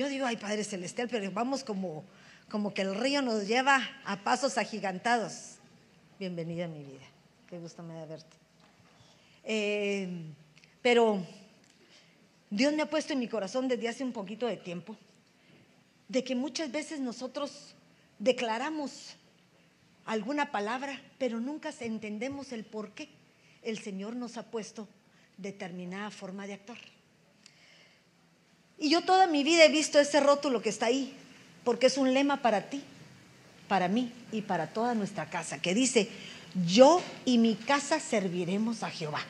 Yo digo, ay Padre Celestial, pero vamos como, como que el río nos lleva a pasos agigantados. Bienvenida a mi vida. Qué gusto me da verte. Eh, pero Dios me ha puesto en mi corazón desde hace un poquito de tiempo de que muchas veces nosotros declaramos alguna palabra, pero nunca entendemos el por qué el Señor nos ha puesto determinada forma de actuar. Y yo toda mi vida he visto ese rótulo que está ahí, porque es un lema para ti, para mí y para toda nuestra casa, que dice, yo y mi casa serviremos a Jehová.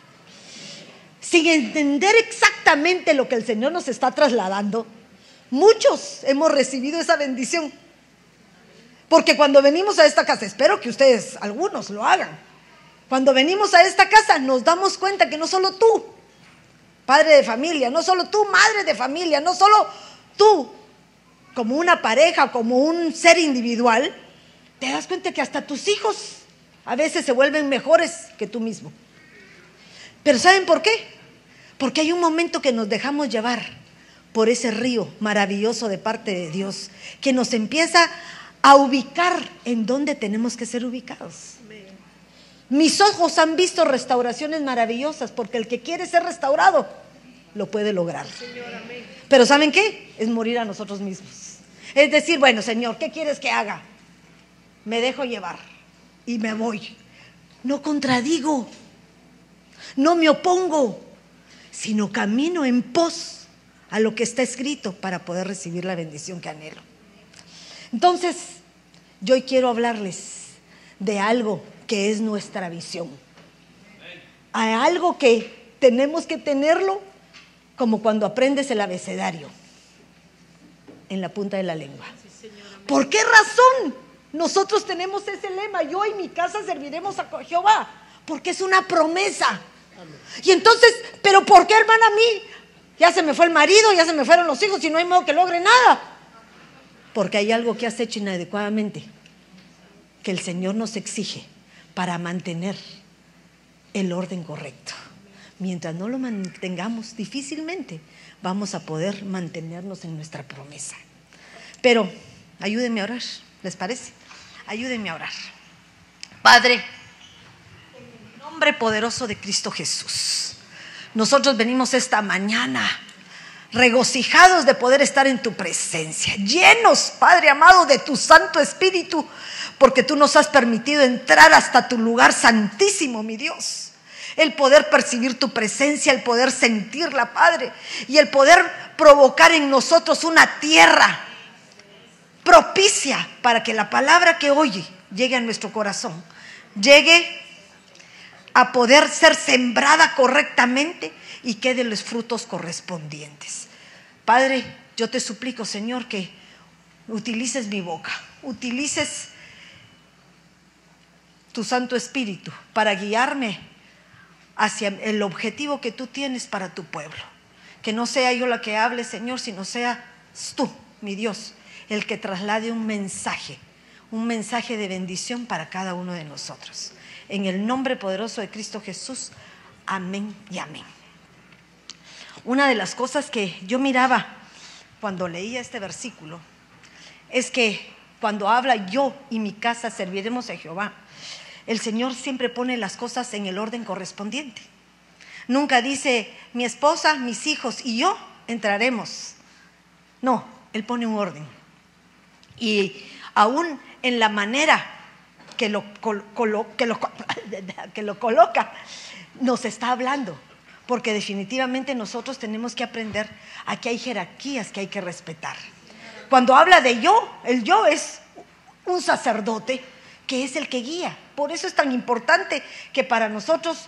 Sin entender exactamente lo que el Señor nos está trasladando, muchos hemos recibido esa bendición. Porque cuando venimos a esta casa, espero que ustedes, algunos, lo hagan. Cuando venimos a esta casa nos damos cuenta que no solo tú, padre de familia, no solo tú, madre de familia, no solo tú, como una pareja, como un ser individual, te das cuenta que hasta tus hijos a veces se vuelven mejores que tú mismo. Pero ¿saben por qué? Porque hay un momento que nos dejamos llevar por ese río maravilloso de parte de Dios, que nos empieza a ubicar en donde tenemos que ser ubicados. Mis ojos han visto restauraciones maravillosas porque el que quiere ser restaurado lo puede lograr. Pero ¿saben qué? Es morir a nosotros mismos. Es decir, bueno, Señor, ¿qué quieres que haga? Me dejo llevar y me voy. No contradigo, no me opongo, sino camino en pos a lo que está escrito para poder recibir la bendición que anhelo. Entonces, yo hoy quiero hablarles de algo que es nuestra visión. Hay algo que tenemos que tenerlo como cuando aprendes el abecedario en la punta de la lengua. ¿Por qué razón nosotros tenemos ese lema? Yo y mi casa serviremos a Jehová, porque es una promesa. Y entonces, ¿pero por qué, hermana, a mí? Ya se me fue el marido, ya se me fueron los hijos y no hay modo que logre nada. Porque hay algo que has hecho inadecuadamente que el Señor nos exige para mantener el orden correcto. Mientras no lo mantengamos, difícilmente vamos a poder mantenernos en nuestra promesa. Pero ayúdenme a orar, ¿les parece? Ayúdenme a orar. Padre, en el nombre poderoso de Cristo Jesús, nosotros venimos esta mañana regocijados de poder estar en tu presencia, llenos, Padre amado, de tu Santo Espíritu porque tú nos has permitido entrar hasta tu lugar santísimo, mi Dios. El poder percibir tu presencia, el poder sentirla, Padre, y el poder provocar en nosotros una tierra propicia para que la palabra que oye llegue a nuestro corazón, llegue a poder ser sembrada correctamente y quede los frutos correspondientes. Padre, yo te suplico, Señor, que utilices mi boca, utilices tu Santo Espíritu para guiarme hacia el objetivo que tú tienes para tu pueblo. Que no sea yo la que hable, Señor, sino seas tú, mi Dios, el que traslade un mensaje, un mensaje de bendición para cada uno de nosotros. En el nombre poderoso de Cristo Jesús, amén y amén. Una de las cosas que yo miraba cuando leía este versículo es que cuando habla yo y mi casa serviremos a Jehová, el Señor siempre pone las cosas en el orden correspondiente. Nunca dice, mi esposa, mis hijos y yo entraremos. No, Él pone un orden. Y aún en la manera que lo, que lo, que lo coloca, nos está hablando. Porque definitivamente nosotros tenemos que aprender a que hay jerarquías que hay que respetar. Cuando habla de yo, el yo es un sacerdote que es el que guía. Por eso es tan importante que para nosotros,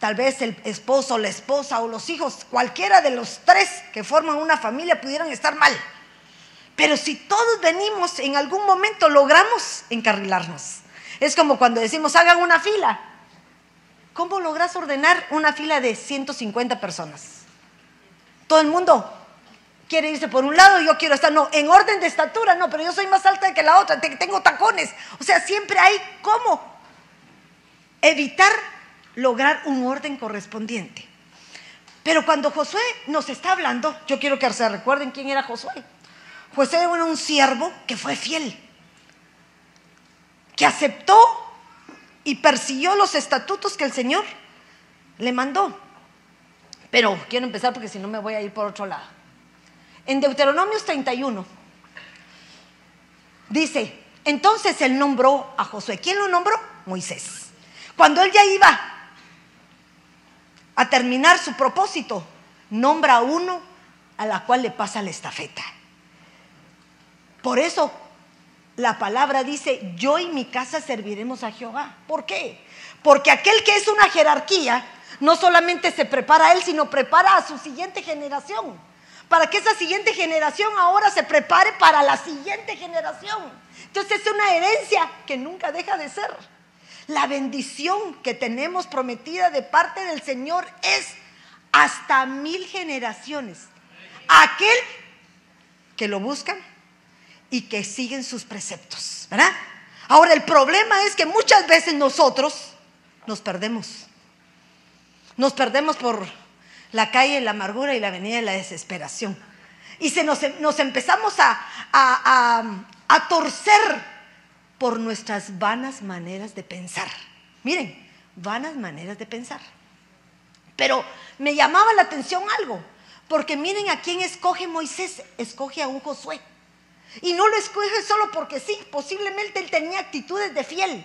tal vez el esposo, la esposa o los hijos, cualquiera de los tres que forman una familia pudieran estar mal. Pero si todos venimos, en algún momento logramos encarrilarnos. Es como cuando decimos, hagan una fila. ¿Cómo logras ordenar una fila de 150 personas? Todo el mundo quiere irse por un lado, yo quiero estar, no, en orden de estatura, no, pero yo soy más alta que la otra, tengo tacones. O sea, siempre hay cómo evitar lograr un orden correspondiente. Pero cuando Josué nos está hablando, yo quiero que se recuerden quién era Josué. Josué era un siervo que fue fiel, que aceptó y persiguió los estatutos que el Señor le mandó. Pero quiero empezar porque si no me voy a ir por otro lado. En Deuteronomios 31 dice, entonces él nombró a Josué. ¿Quién lo nombró? Moisés. Cuando él ya iba a terminar su propósito, nombra a uno a la cual le pasa la estafeta. Por eso la palabra dice, yo y mi casa serviremos a Jehová. ¿Por qué? Porque aquel que es una jerarquía, no solamente se prepara a él, sino prepara a su siguiente generación. Para que esa siguiente generación ahora se prepare para la siguiente generación. Entonces es una herencia que nunca deja de ser. La bendición que tenemos prometida de parte del Señor es hasta mil generaciones. Aquel que lo buscan y que siguen sus preceptos, ¿verdad? Ahora el problema es que muchas veces nosotros nos perdemos. Nos perdemos por la calle de la amargura y la avenida de la desesperación. Y se nos, empezamos a, a torcer por nuestras vanas maneras de pensar. Miren, vanas maneras de pensar. Pero me llamaba la atención algo, porque miren a quién escoge Moisés, escoge a un Josué. Y no lo escoge solo porque sí, posiblemente él tenía actitudes de fiel.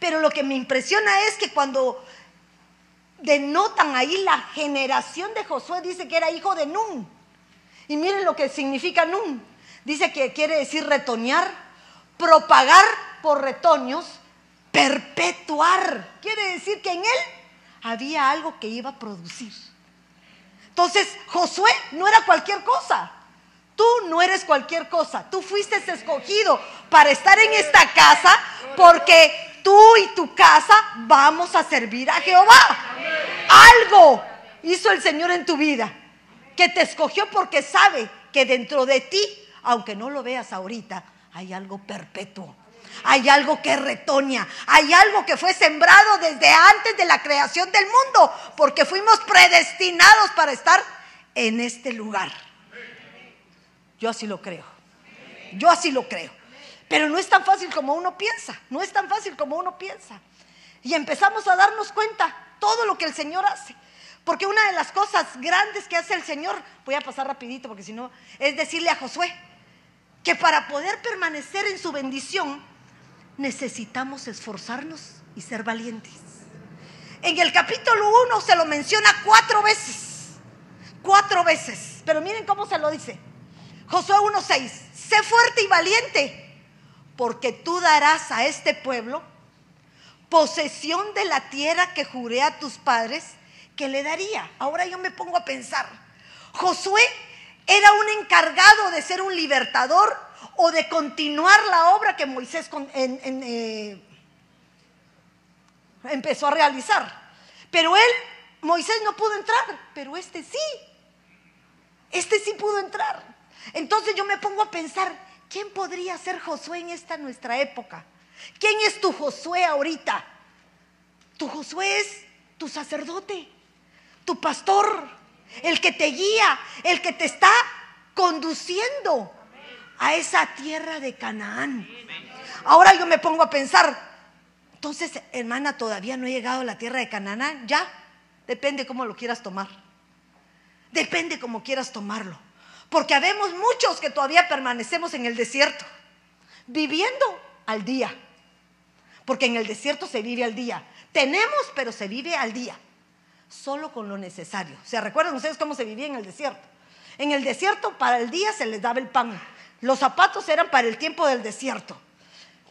Pero lo que me impresiona es que cuando denotan ahí la generación de Josué, dice que era hijo de Nun. Y miren lo que significa Nun. Dice que quiere decir retoñar, propagar por retoños, perpetuar. Quiere decir que en él había algo que iba a producir. Entonces, Josué no era cualquier cosa. Tú no eres cualquier cosa. Tú fuiste escogido para estar en esta casa porque tú y tu casa vamos a servir a Jehová. Algo hizo el Señor en tu vida que te escogió porque sabe que dentro de ti, aunque no lo veas ahorita, hay algo perpetuo. Hay algo que retoña, hay algo que fue sembrado desde antes de la creación del mundo, porque fuimos predestinados para estar en este lugar. Yo así lo creo. Yo así lo creo. Pero no es tan fácil como uno piensa, no es tan fácil como uno piensa. Y empezamos a darnos cuenta todo lo que el Señor hace. Porque una de las cosas grandes que hace el Señor, voy a pasar rapidito porque si no, es decirle a Josué que para poder permanecer en su bendición necesitamos esforzarnos y ser valientes. En el capítulo 1 se lo menciona cuatro veces, cuatro veces, pero miren cómo se lo dice. Josué 1.6, sé fuerte y valiente porque tú darás a este pueblo posesión de la tierra que juré a tus padres que le daría. Ahora yo me pongo a pensar, Josué era un encargado de ser un libertador o de continuar la obra que Moisés eh, empezó a realizar. Pero él, Moisés no pudo entrar, pero este sí. Este sí pudo entrar. Entonces yo me pongo a pensar, ¿Quién podría ser Josué en esta nuestra época? ¿Quién es tu Josué ahorita? Tu Josué es tu sacerdote, tu pastor, el que te guía, el que te está conduciendo a esa tierra de Canaán. Ahora yo me pongo a pensar, entonces, hermana, todavía no he llegado a la tierra de Canaán. Ya, depende cómo lo quieras tomar. Depende cómo quieras tomarlo. Porque habemos muchos que todavía permanecemos en el desierto, viviendo al día. Porque en el desierto se vive al día. Tenemos, pero se vive al día. Solo con lo necesario. ¿Se recuerdan ustedes cómo se vivía en el desierto? En el desierto para el día se les daba el pan. Los zapatos eran para el tiempo del desierto.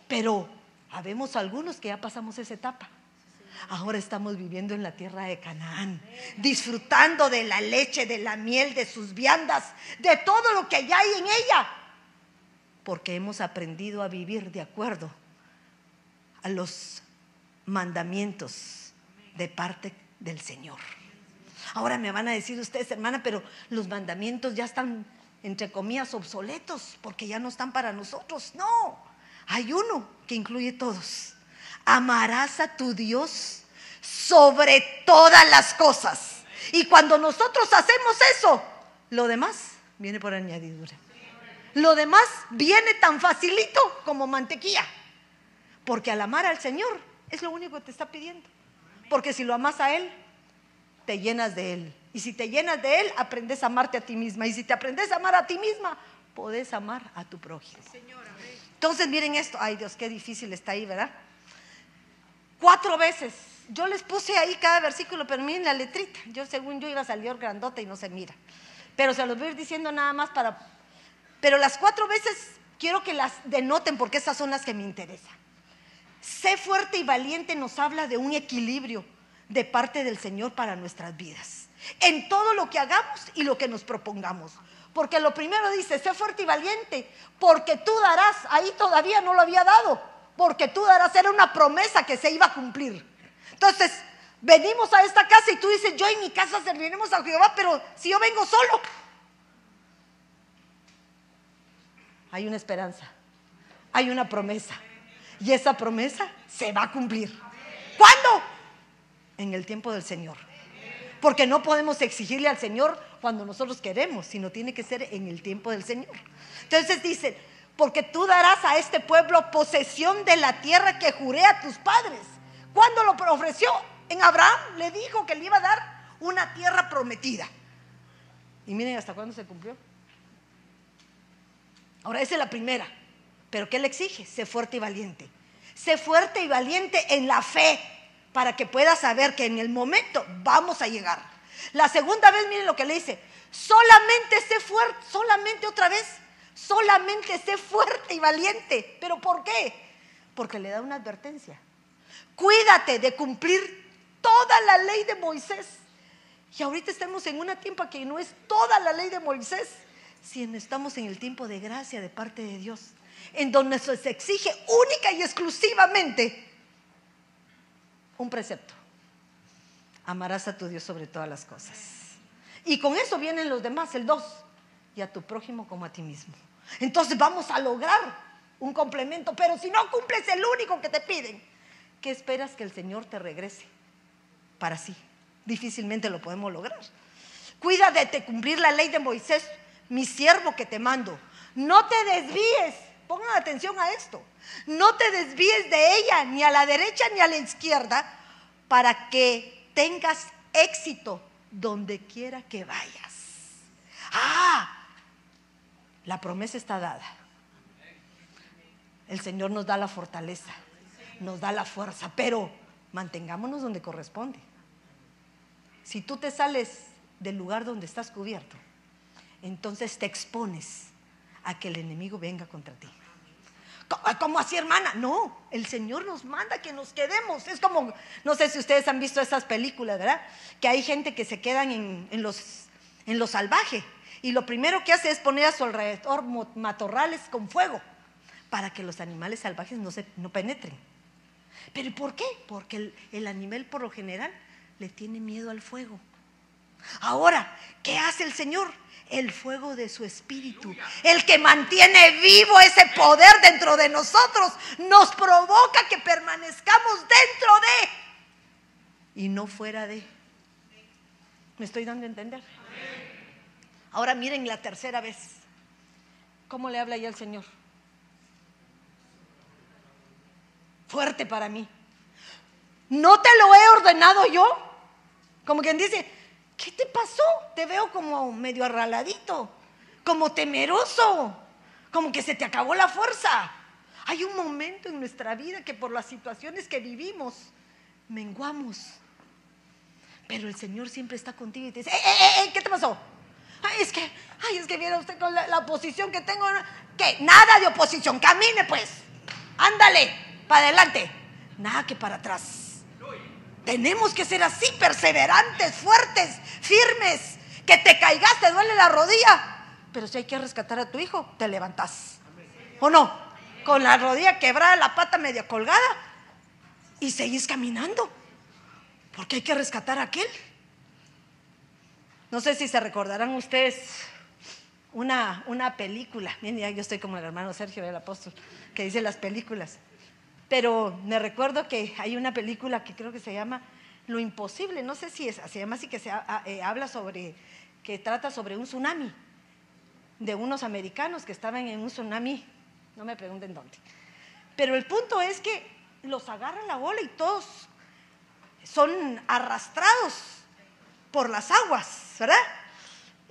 Pero habemos algunos que ya pasamos esa etapa. Ahora estamos viviendo en la tierra de Canaán, disfrutando de la leche, de la miel, de sus viandas, de todo lo que hay en ella, porque hemos aprendido a vivir de acuerdo a los mandamientos de parte del Señor. Ahora me van a decir ustedes, hermana, pero los mandamientos ya están, entre comillas, obsoletos, porque ya no están para nosotros. No, hay uno que incluye todos amarás a tu Dios sobre todas las cosas Y cuando nosotros hacemos eso, lo demás viene por añadidura. Lo demás viene tan facilito como mantequilla. Porque al amar al Señor es lo único que te está pidiendo. Porque si lo amas a Él, te llenas de Él. Y si te llenas de Él, aprendes a amarte a ti misma. Y si te aprendes a amar a ti misma, podés amar a tu prójimo. Entonces miren esto. Ay Dios, qué difícil está ahí, ¿verdad? Cuatro veces. Yo les puse ahí cada versículo, pero miren la letrita. Yo según yo iba a salir grandota y no se mira. Pero se los voy a ir diciendo nada más para... Pero las cuatro veces quiero que las denoten porque esas son las que me interesan. Sé fuerte y valiente nos habla de un equilibrio de parte del Señor para nuestras vidas. En todo lo que hagamos y lo que nos propongamos. Porque lo primero dice, sé fuerte y valiente, porque tú darás, ahí todavía no lo había dado, porque tú darás, era una promesa que se iba a cumplir. Entonces, venimos a esta casa y tú dices, yo en mi casa serviremos a Jehová, pero si yo vengo solo, hay una esperanza, hay una promesa. Y esa promesa se va a cumplir. ¿Cuándo? En el tiempo del Señor. Porque no podemos exigirle al Señor cuando nosotros queremos, sino tiene que ser en el tiempo del Señor. Entonces dice, porque tú darás a este pueblo posesión de la tierra que juré a tus padres. ¿Cuándo lo ofreció? En Abraham le dijo que le iba a dar una tierra prometida. Y miren hasta cuándo se cumplió. Ahora, esa es la primera. Pero ¿qué le exige? Sé fuerte y valiente. Sé fuerte y valiente en la fe para que puedas saber que en el momento vamos a llegar. La segunda vez, miren lo que le dice. Solamente sé fuerte, solamente otra vez, solamente sé fuerte y valiente. ¿Pero por qué? Porque le da una advertencia. Cuídate de cumplir toda la ley de Moisés. Y ahorita estamos en una tiempo que no es toda la ley de Moisés, sino estamos en el tiempo de gracia de parte de Dios en donde se exige única y exclusivamente un precepto. Amarás a tu Dios sobre todas las cosas. Y con eso vienen los demás, el dos, y a tu prójimo como a ti mismo. Entonces vamos a lograr un complemento, pero si no cumples el único que te piden, ¿qué esperas que el Señor te regrese para sí? Difícilmente lo podemos lograr. Cuida de cumplir la ley de Moisés, mi siervo que te mando. No te desvíes Pongan atención a esto. No te desvíes de ella ni a la derecha ni a la izquierda para que tengas éxito donde quiera que vayas. Ah, la promesa está dada. El Señor nos da la fortaleza, nos da la fuerza, pero mantengámonos donde corresponde. Si tú te sales del lugar donde estás cubierto, entonces te expones a que el enemigo venga contra ti. ¿Cómo así, hermana? No, el Señor nos manda que nos quedemos. Es como, no sé si ustedes han visto esas películas, ¿verdad? Que hay gente que se quedan en, los, en lo salvaje y lo primero que hace es poner a su alrededor matorrales con fuego para que los animales salvajes no, se, no penetren. ¿Pero por qué? Porque el, el animal por lo general le tiene miedo al fuego. Ahora, ¿qué hace el Señor? el fuego de su espíritu, el que mantiene vivo ese poder dentro de nosotros, nos provoca que permanezcamos dentro de y no fuera de. ¿Me estoy dando a entender? Ahora miren la tercera vez. ¿Cómo le habla ya el Señor? Fuerte para mí. ¿No te lo he ordenado yo? Como quien dice, ¿qué te pasó? Te veo como medio arraladito, como temeroso, como que se te acabó la fuerza. Hay un momento en nuestra vida que por las situaciones que vivimos, menguamos. Pero el Señor siempre está contigo y te dice, ¡eh, eh, eh! ¿Qué te pasó? Ay, es que, ay, es que viene usted con la, la oposición que tengo. ¿Qué? Nada de oposición, camine pues. Ándale, para adelante. Nada que para atrás. Tenemos que ser así, perseverantes, fuertes, firmes. Que te caigas, te duele la rodilla. Pero si hay que rescatar a tu hijo, te levantas. ¿O no? Con la rodilla quebrada, la pata media colgada. Y seguís caminando. Porque hay que rescatar a aquel. No sé si se recordarán ustedes una, una película. Miren, yo estoy como el hermano Sergio, el apóstol, que dice las películas. Pero me recuerdo que hay una película que creo que se llama lo imposible. No sé si es, se llama así que se eh, habla sobre, que trata sobre un tsunami de unos americanos que estaban en un tsunami, no me pregunten dónde. Pero el punto es que los agarran la bola y todos son arrastrados por las aguas, ¿verdad?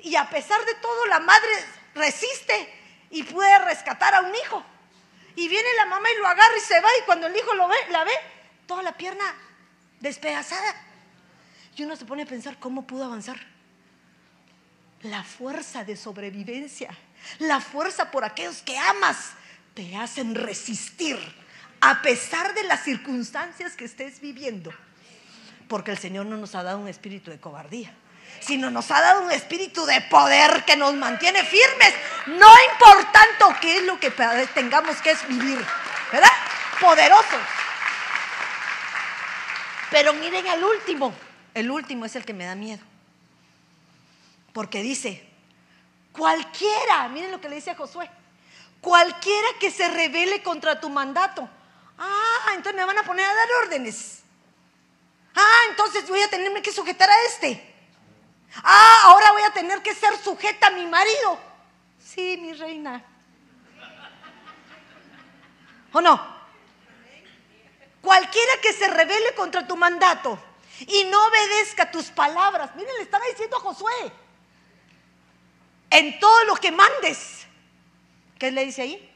Y a pesar de todo, la madre resiste y puede rescatar a un hijo. Y viene la mamá y lo agarra y se va, y cuando el hijo lo ve, la ve, toda la pierna despedazada. Y uno se pone a pensar cómo pudo avanzar. La fuerza de sobrevivencia, la fuerza por aquellos que amas, te hacen resistir a pesar de las circunstancias que estés viviendo. Porque el Señor no nos ha dado un espíritu de cobardía, sino nos ha dado un espíritu de poder que nos mantiene firmes, no importando qué es lo que tengamos que vivir, ¿verdad? Poderosos. Pero miren el último, el último es el que me da miedo. Porque dice, cualquiera, miren lo que le dice a Josué, cualquiera que se revele contra tu mandato. Ah, entonces me van a poner a dar órdenes. Ah, entonces voy a tenerme que sujetar a este. Ah, ahora voy a tener que ser sujeta a mi marido. Sí, mi reina. ¿O no? Cualquiera que se revele contra tu mandato y no obedezca tus palabras. Miren, le estaba diciendo a Josué. En todo lo que mandes. ¿Qué le dice ahí?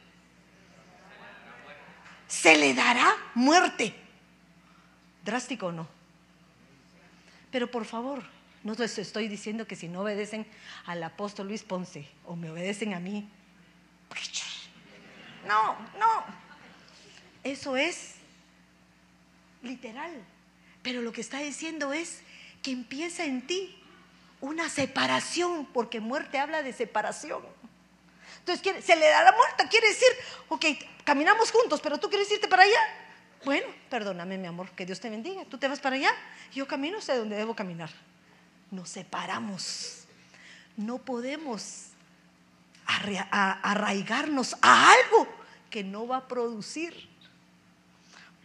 Se le dará muerte. Drástico o no. Pero por favor, no les estoy diciendo que si no obedecen al apóstol Luis Ponce o me obedecen a mí. No, no. Eso es literal. Pero lo que está diciendo es que empieza en ti una separación, porque muerte habla de separación. Entonces, se le da la muerte, quiere decir, ok, caminamos juntos, pero tú quieres irte para allá. Bueno, perdóname, mi amor, que Dios te bendiga. Tú te vas para allá, yo camino sé dónde debo caminar. Nos separamos. No podemos arraigarnos a algo que no va a producir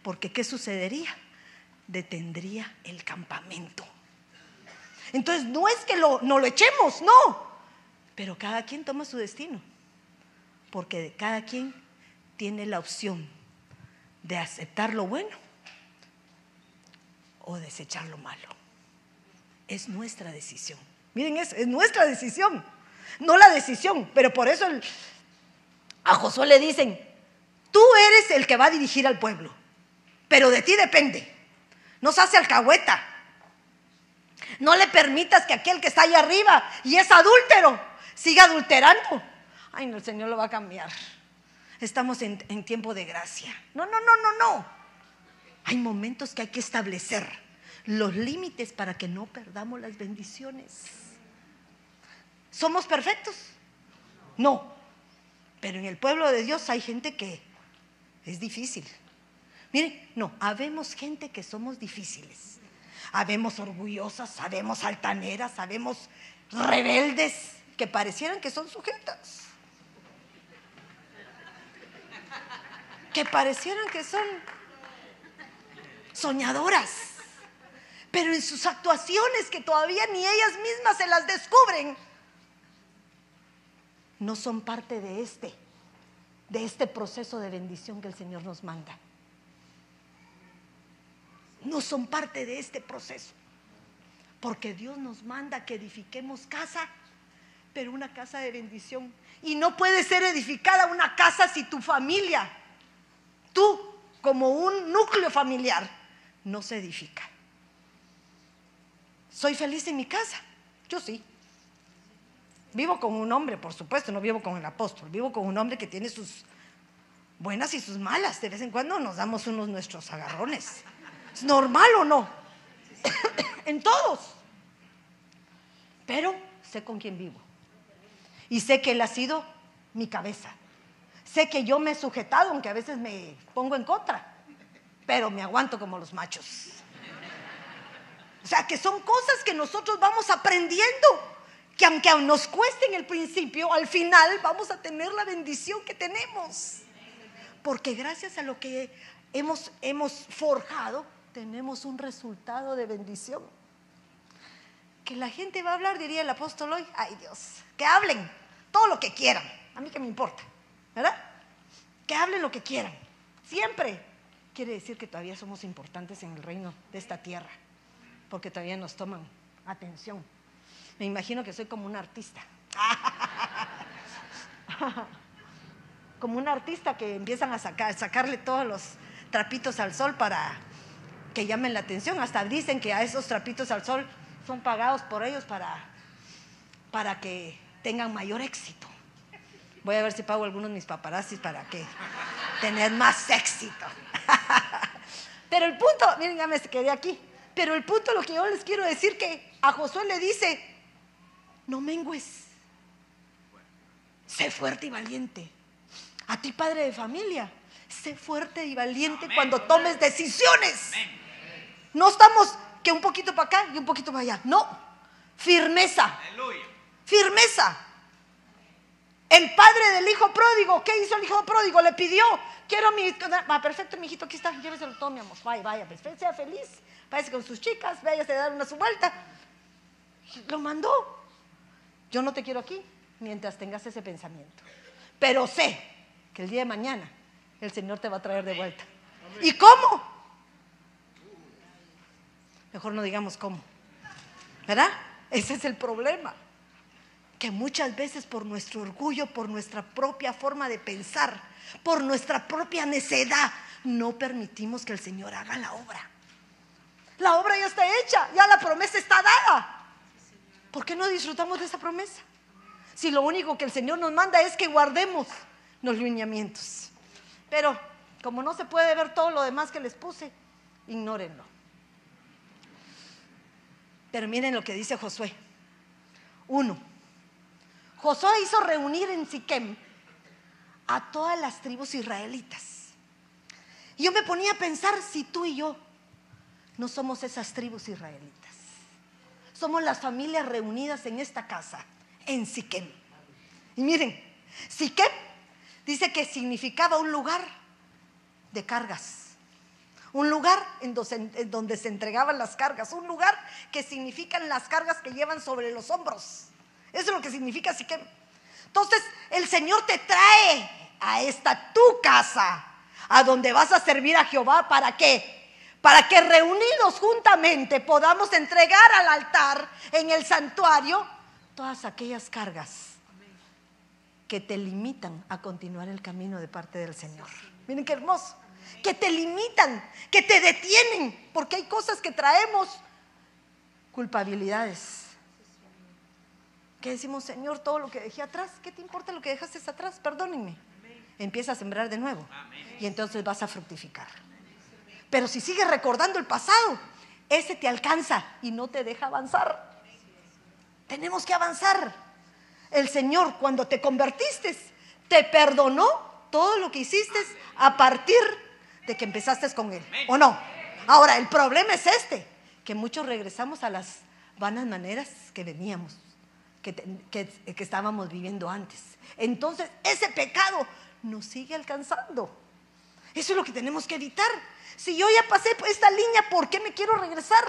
porque ¿qué sucedería? Detendría el campamento. Entonces no es que lo, no lo echemos, no. Pero cada quien toma su destino. Porque cada quien tiene la opción de aceptar lo bueno o desechar lo malo. Es nuestra decisión. Miren, es, es nuestra decisión. No la decisión. Pero por eso a Josué le dicen, tú eres el que va a dirigir al pueblo pero de ti depende. No se hace alcahueta. No le permitas que aquel que está allá arriba y es adúltero siga adulterando. Ay, no, el Señor lo va a cambiar. Estamos en, en tiempo de gracia. No, no, no, no, no. Hay momentos que hay que establecer los límites para que no perdamos las bendiciones. ¿Somos perfectos? No. Pero en el pueblo de Dios hay gente que es difícil. Miren, no, habemos gente que somos difíciles. Habemos orgullosas, sabemos altaneras, sabemos rebeldes que parecieran que son sujetas. Que parecieran que son soñadoras. Pero en sus actuaciones que todavía ni ellas mismas se las descubren, no son parte de este, de este proceso de bendición que el Señor nos manda no son parte de este proceso. Porque Dios nos manda que edifiquemos casa, pero una casa de bendición. Y no puede ser edificada una casa si tu familia, tú como un núcleo familiar, no se edifica. ¿Soy feliz en mi casa? Yo sí. Vivo con un hombre, por supuesto, no vivo con el apóstol, vivo con un hombre que tiene sus buenas y sus malas. De vez en cuando nos damos unos nuestros agarrones normal o no? en todos. Pero sé con quién vivo. Y sé que Él ha sido mi cabeza. Sé que yo me he sujetado, aunque a veces me pongo en contra. Pero me aguanto como los machos. O sea, que son cosas que nosotros vamos aprendiendo. Que aunque nos cueste en el principio, al final vamos a tener la bendición que tenemos. Porque gracias a lo que hemos, hemos forjado, tenemos un resultado de bendición. Que la gente va a hablar, diría el apóstol hoy, ay Dios, que hablen todo lo que quieran, a mí que me importa, ¿verdad? Que hablen lo que quieran, siempre. Quiere decir que todavía somos importantes en el reino de esta tierra, porque todavía nos toman atención. Me imagino que soy como un artista. como un artista que empiezan a sacar, sacarle todos los trapitos al sol para que llamen la atención. Hasta dicen que a esos trapitos al sol son pagados por ellos para, para que tengan mayor éxito. Voy a ver si pago algunos de mis paparazzis para que tener más éxito. Pero el punto, miren, ya me quedé aquí. Pero el punto, lo que yo les quiero decir que a Josué le dice, no mengues, sé fuerte y valiente. A ti, padre de familia, sé fuerte y valiente cuando tomes decisiones. No estamos que un poquito para acá y un poquito para allá. No, firmeza. Firmeza. El padre del hijo pródigo, ¿qué hizo el hijo pródigo? Le pidió, quiero mi... Ah, perfecto, mi hijito, aquí está, lléveselo todo, mi amor. Vaya, vaya, pues, sea feliz. Váyase con sus chicas, váyase a dar una su vuelta. Lo mandó. Yo no te quiero aquí mientras tengas ese pensamiento. Pero sé que el día de mañana el Señor te va a traer de vuelta. ¿Y cómo? Mejor no digamos cómo. ¿Verdad? Ese es el problema. Que muchas veces por nuestro orgullo, por nuestra propia forma de pensar, por nuestra propia necedad, no permitimos que el Señor haga la obra. La obra ya está hecha, ya la promesa está dada. ¿Por qué no disfrutamos de esa promesa? Si lo único que el Señor nos manda es que guardemos los lineamientos. Pero como no se puede ver todo lo demás que les puse, ignórenlo. Pero miren lo que dice Josué. Uno, Josué hizo reunir en Siquem a todas las tribus israelitas. Yo me ponía a pensar si tú y yo no somos esas tribus israelitas. Somos las familias reunidas en esta casa, en Siquem. Y miren, Siquem dice que significaba un lugar de cargas. Un lugar en donde, se entregaban las cargas. Un lugar que significan las cargas que llevan sobre los hombros. Eso es lo que significa Siquem. Entonces, el Señor te trae a esta tu casa, a donde vas a servir a Jehová. ¿Para qué? Para que reunidos juntamente podamos entregar al altar en el santuario todas aquellas cargas que te limitan a continuar el camino de parte del Señor. Miren qué hermoso. Que te limitan, que te detienen, porque hay cosas que traemos culpabilidades. Que decimos, Señor, todo lo que dejé atrás, ¿qué te importa lo que dejaste atrás? Perdónenme. Empieza a sembrar de nuevo y entonces vas a fructificar. Pero si sigues recordando el pasado, ese te alcanza y no te deja avanzar. Tenemos que avanzar el Señor cuando te convertiste te perdonó todo lo que hiciste a partir de que empezaste con Él. ¿O no? Ahora, el problema es este, que muchos regresamos a las vanas maneras que veníamos, que, que estábamos viviendo antes. Entonces, ese pecado nos sigue alcanzando. Eso es lo que tenemos que evitar. Si yo ya pasé esta línea, ¿por qué me quiero regresar?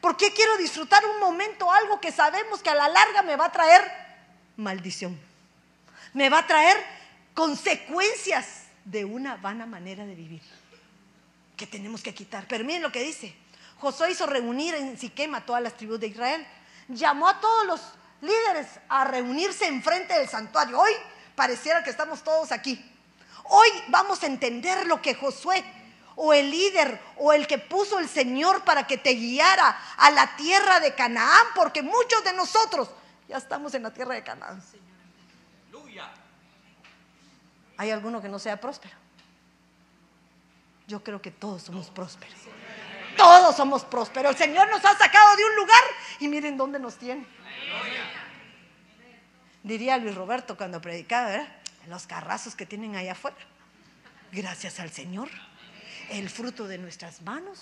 ¿Por qué quiero disfrutar un momento, algo que sabemos que a la larga me va a traer maldición. Me va a traer consecuencias de una vana manera de vivir que tenemos que quitar. Pero miren lo que dice. Josué hizo reunir en Siquem a todas las tribus de Israel. Llamó a todos los líderes a reunirse enfrente del santuario. Hoy pareciera que estamos todos aquí. Hoy vamos a entender lo que Josué o el líder o el que puso el Señor para que te guiara a la tierra de Canaán, porque muchos de nosotros ya estamos en la tierra de Canaán. ¿Hay alguno que no sea próspero? Yo creo que todos somos prósperos. Todos somos prósperos. El Señor nos ha sacado de un lugar y miren dónde nos tiene. Diría Luis Roberto cuando predicaba, ¿verdad? Los carrazos que tienen allá afuera. Gracias al Señor. El fruto de nuestras manos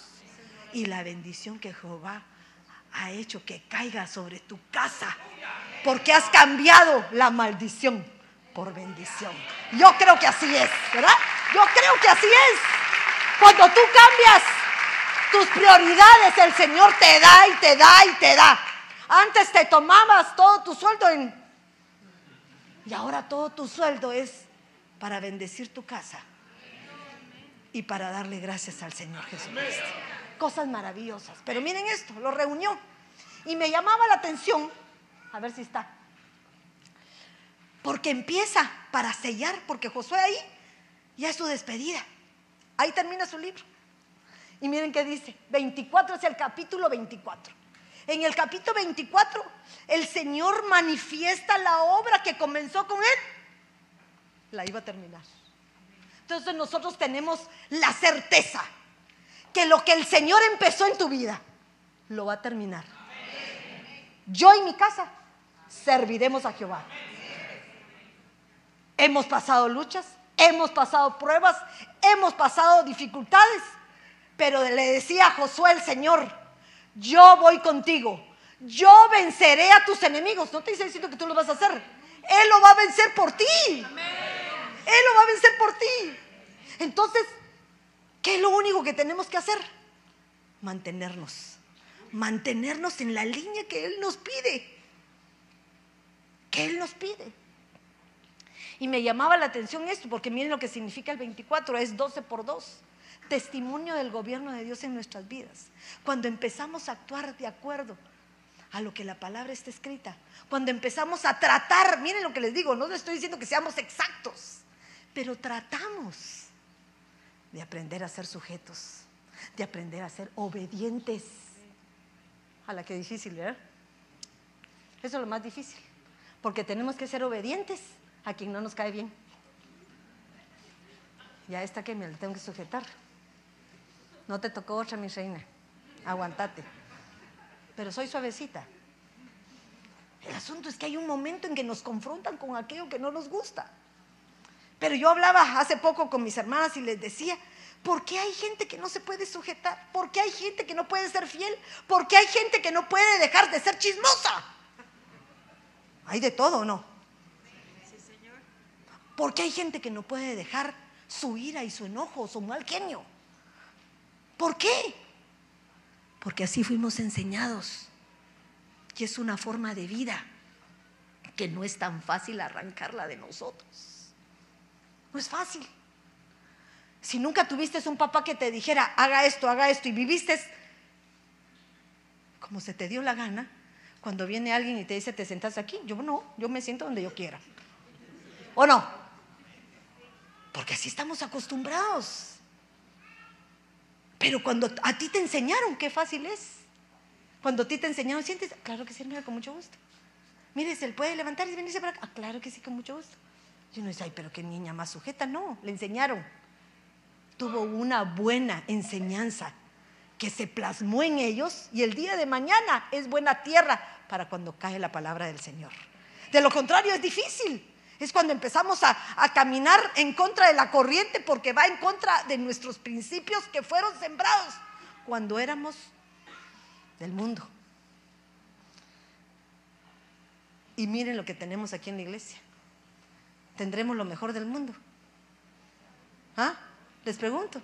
y la bendición que Jehová ha hecho que caiga sobre tu casa. Porque has cambiado la maldición por bendición. Yo creo que así es, ¿verdad? Yo creo que así es. Cuando tú cambias tus prioridades el Señor te da y te da y te da. Antes te tomabas todo tu sueldo en... Y ahora todo tu sueldo es para bendecir tu casa y para darle gracias al Señor Jesucristo. Cosas maravillosas. Pero miren esto, lo reunió. Y me llamaba la atención, a ver si está, porque empieza para sellar, porque Josué ahí ya es su despedida. Ahí termina su libro. Y miren qué dice, 24 es el capítulo 24. En el capítulo 24, el Señor manifiesta la obra que comenzó con él. La iba a terminar. Entonces nosotros tenemos la certeza que lo que el Señor empezó en tu vida, lo va a terminar. Yo y mi casa serviremos a Jehová. Hemos pasado luchas, hemos pasado pruebas, hemos pasado dificultades, pero le decía a Josué el Señor, yo voy contigo, yo venceré a tus enemigos. No te dice diciendo que tú lo vas a hacer, Él lo va a vencer por ti. Él lo va a vencer por ti. Entonces, ¿qué es lo único que tenemos que hacer? Mantenernos, mantenernos en la línea que Él nos pide, que Él nos pide. Y me llamaba la atención esto, porque miren lo que significa el 24, es 12 por 2 testimonio del gobierno de Dios en nuestras vidas. Cuando empezamos a actuar de acuerdo a lo que la palabra está escrita. Cuando empezamos a tratar, miren lo que les digo, no les estoy diciendo que seamos exactos, pero tratamos de aprender a ser sujetos, de aprender a ser obedientes. A la que difícil, ¿verdad? Eso es lo más difícil, porque tenemos que ser obedientes a quien no nos cae bien. Ya está que me lo tengo que sujetar. No te tocó otra, mi reina. Aguantate. Pero soy suavecita. El asunto es que hay un momento en que nos confrontan con aquello que no nos gusta. Pero yo hablaba hace poco con mis hermanas y les decía, ¿por qué hay gente que no se puede sujetar? ¿Por qué hay gente que no puede ser fiel? ¿Por qué hay gente que no puede dejar de ser chismosa? Hay de todo, ¿o no? ¿Por qué hay gente que no puede dejar su ira y su enojo, su mal genio? ¿Por qué? Porque así fuimos enseñados. Y es una forma de vida que no es tan fácil arrancarla de nosotros. No es fácil. Si nunca tuviste un papá que te dijera, haga esto, haga esto, y viviste como se te dio la gana, cuando viene alguien y te dice, te sentas aquí, yo no, yo me siento donde yo quiera. ¿O no? Porque así estamos acostumbrados. Pero cuando a ti te enseñaron, qué fácil es. Cuando a ti te enseñaron, ¿sientes? Claro que sí, mira, con mucho gusto. Mire, ¿se le puede levantar y venirse para acá? Ah, claro que sí, con mucho gusto. Yo no dice, ay, pero qué niña más sujeta. No, le enseñaron. Tuvo una buena enseñanza que se plasmó en ellos y el día de mañana es buena tierra para cuando cae la palabra del Señor. De lo contrario, es difícil. Es cuando empezamos a, caminar en contra de la corriente porque va en contra de nuestros principios que fueron sembrados cuando éramos del mundo. Y miren lo que tenemos aquí en la iglesia. ¿Tendremos lo mejor del mundo? ¿Ah? Les pregunto.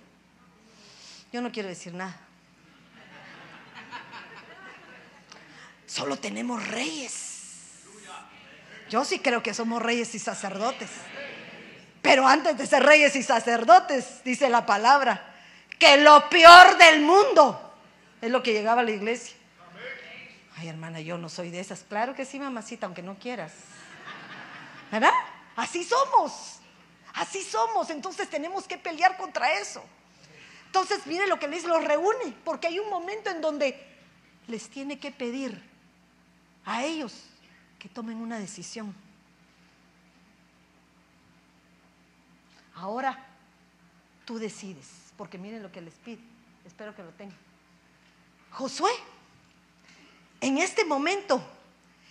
Yo no quiero decir nada. Solo tenemos reyes. Yo sí creo que somos reyes y sacerdotes. Pero antes de ser reyes y sacerdotes, dice la palabra, que lo peor del mundo es lo que llegaba a la iglesia. Ay, hermana, yo no soy de esas. Claro que sí, mamacita, aunque no quieras. ¿Verdad? Así somos. Así somos. Entonces tenemos que pelear contra eso. Entonces, mire lo que les los reúne, porque hay un momento en donde les tiene que pedir a ellos que tomen una decisión. Ahora tú decides, porque miren lo que les pido. Espero que lo tengan. Josué, en este momento,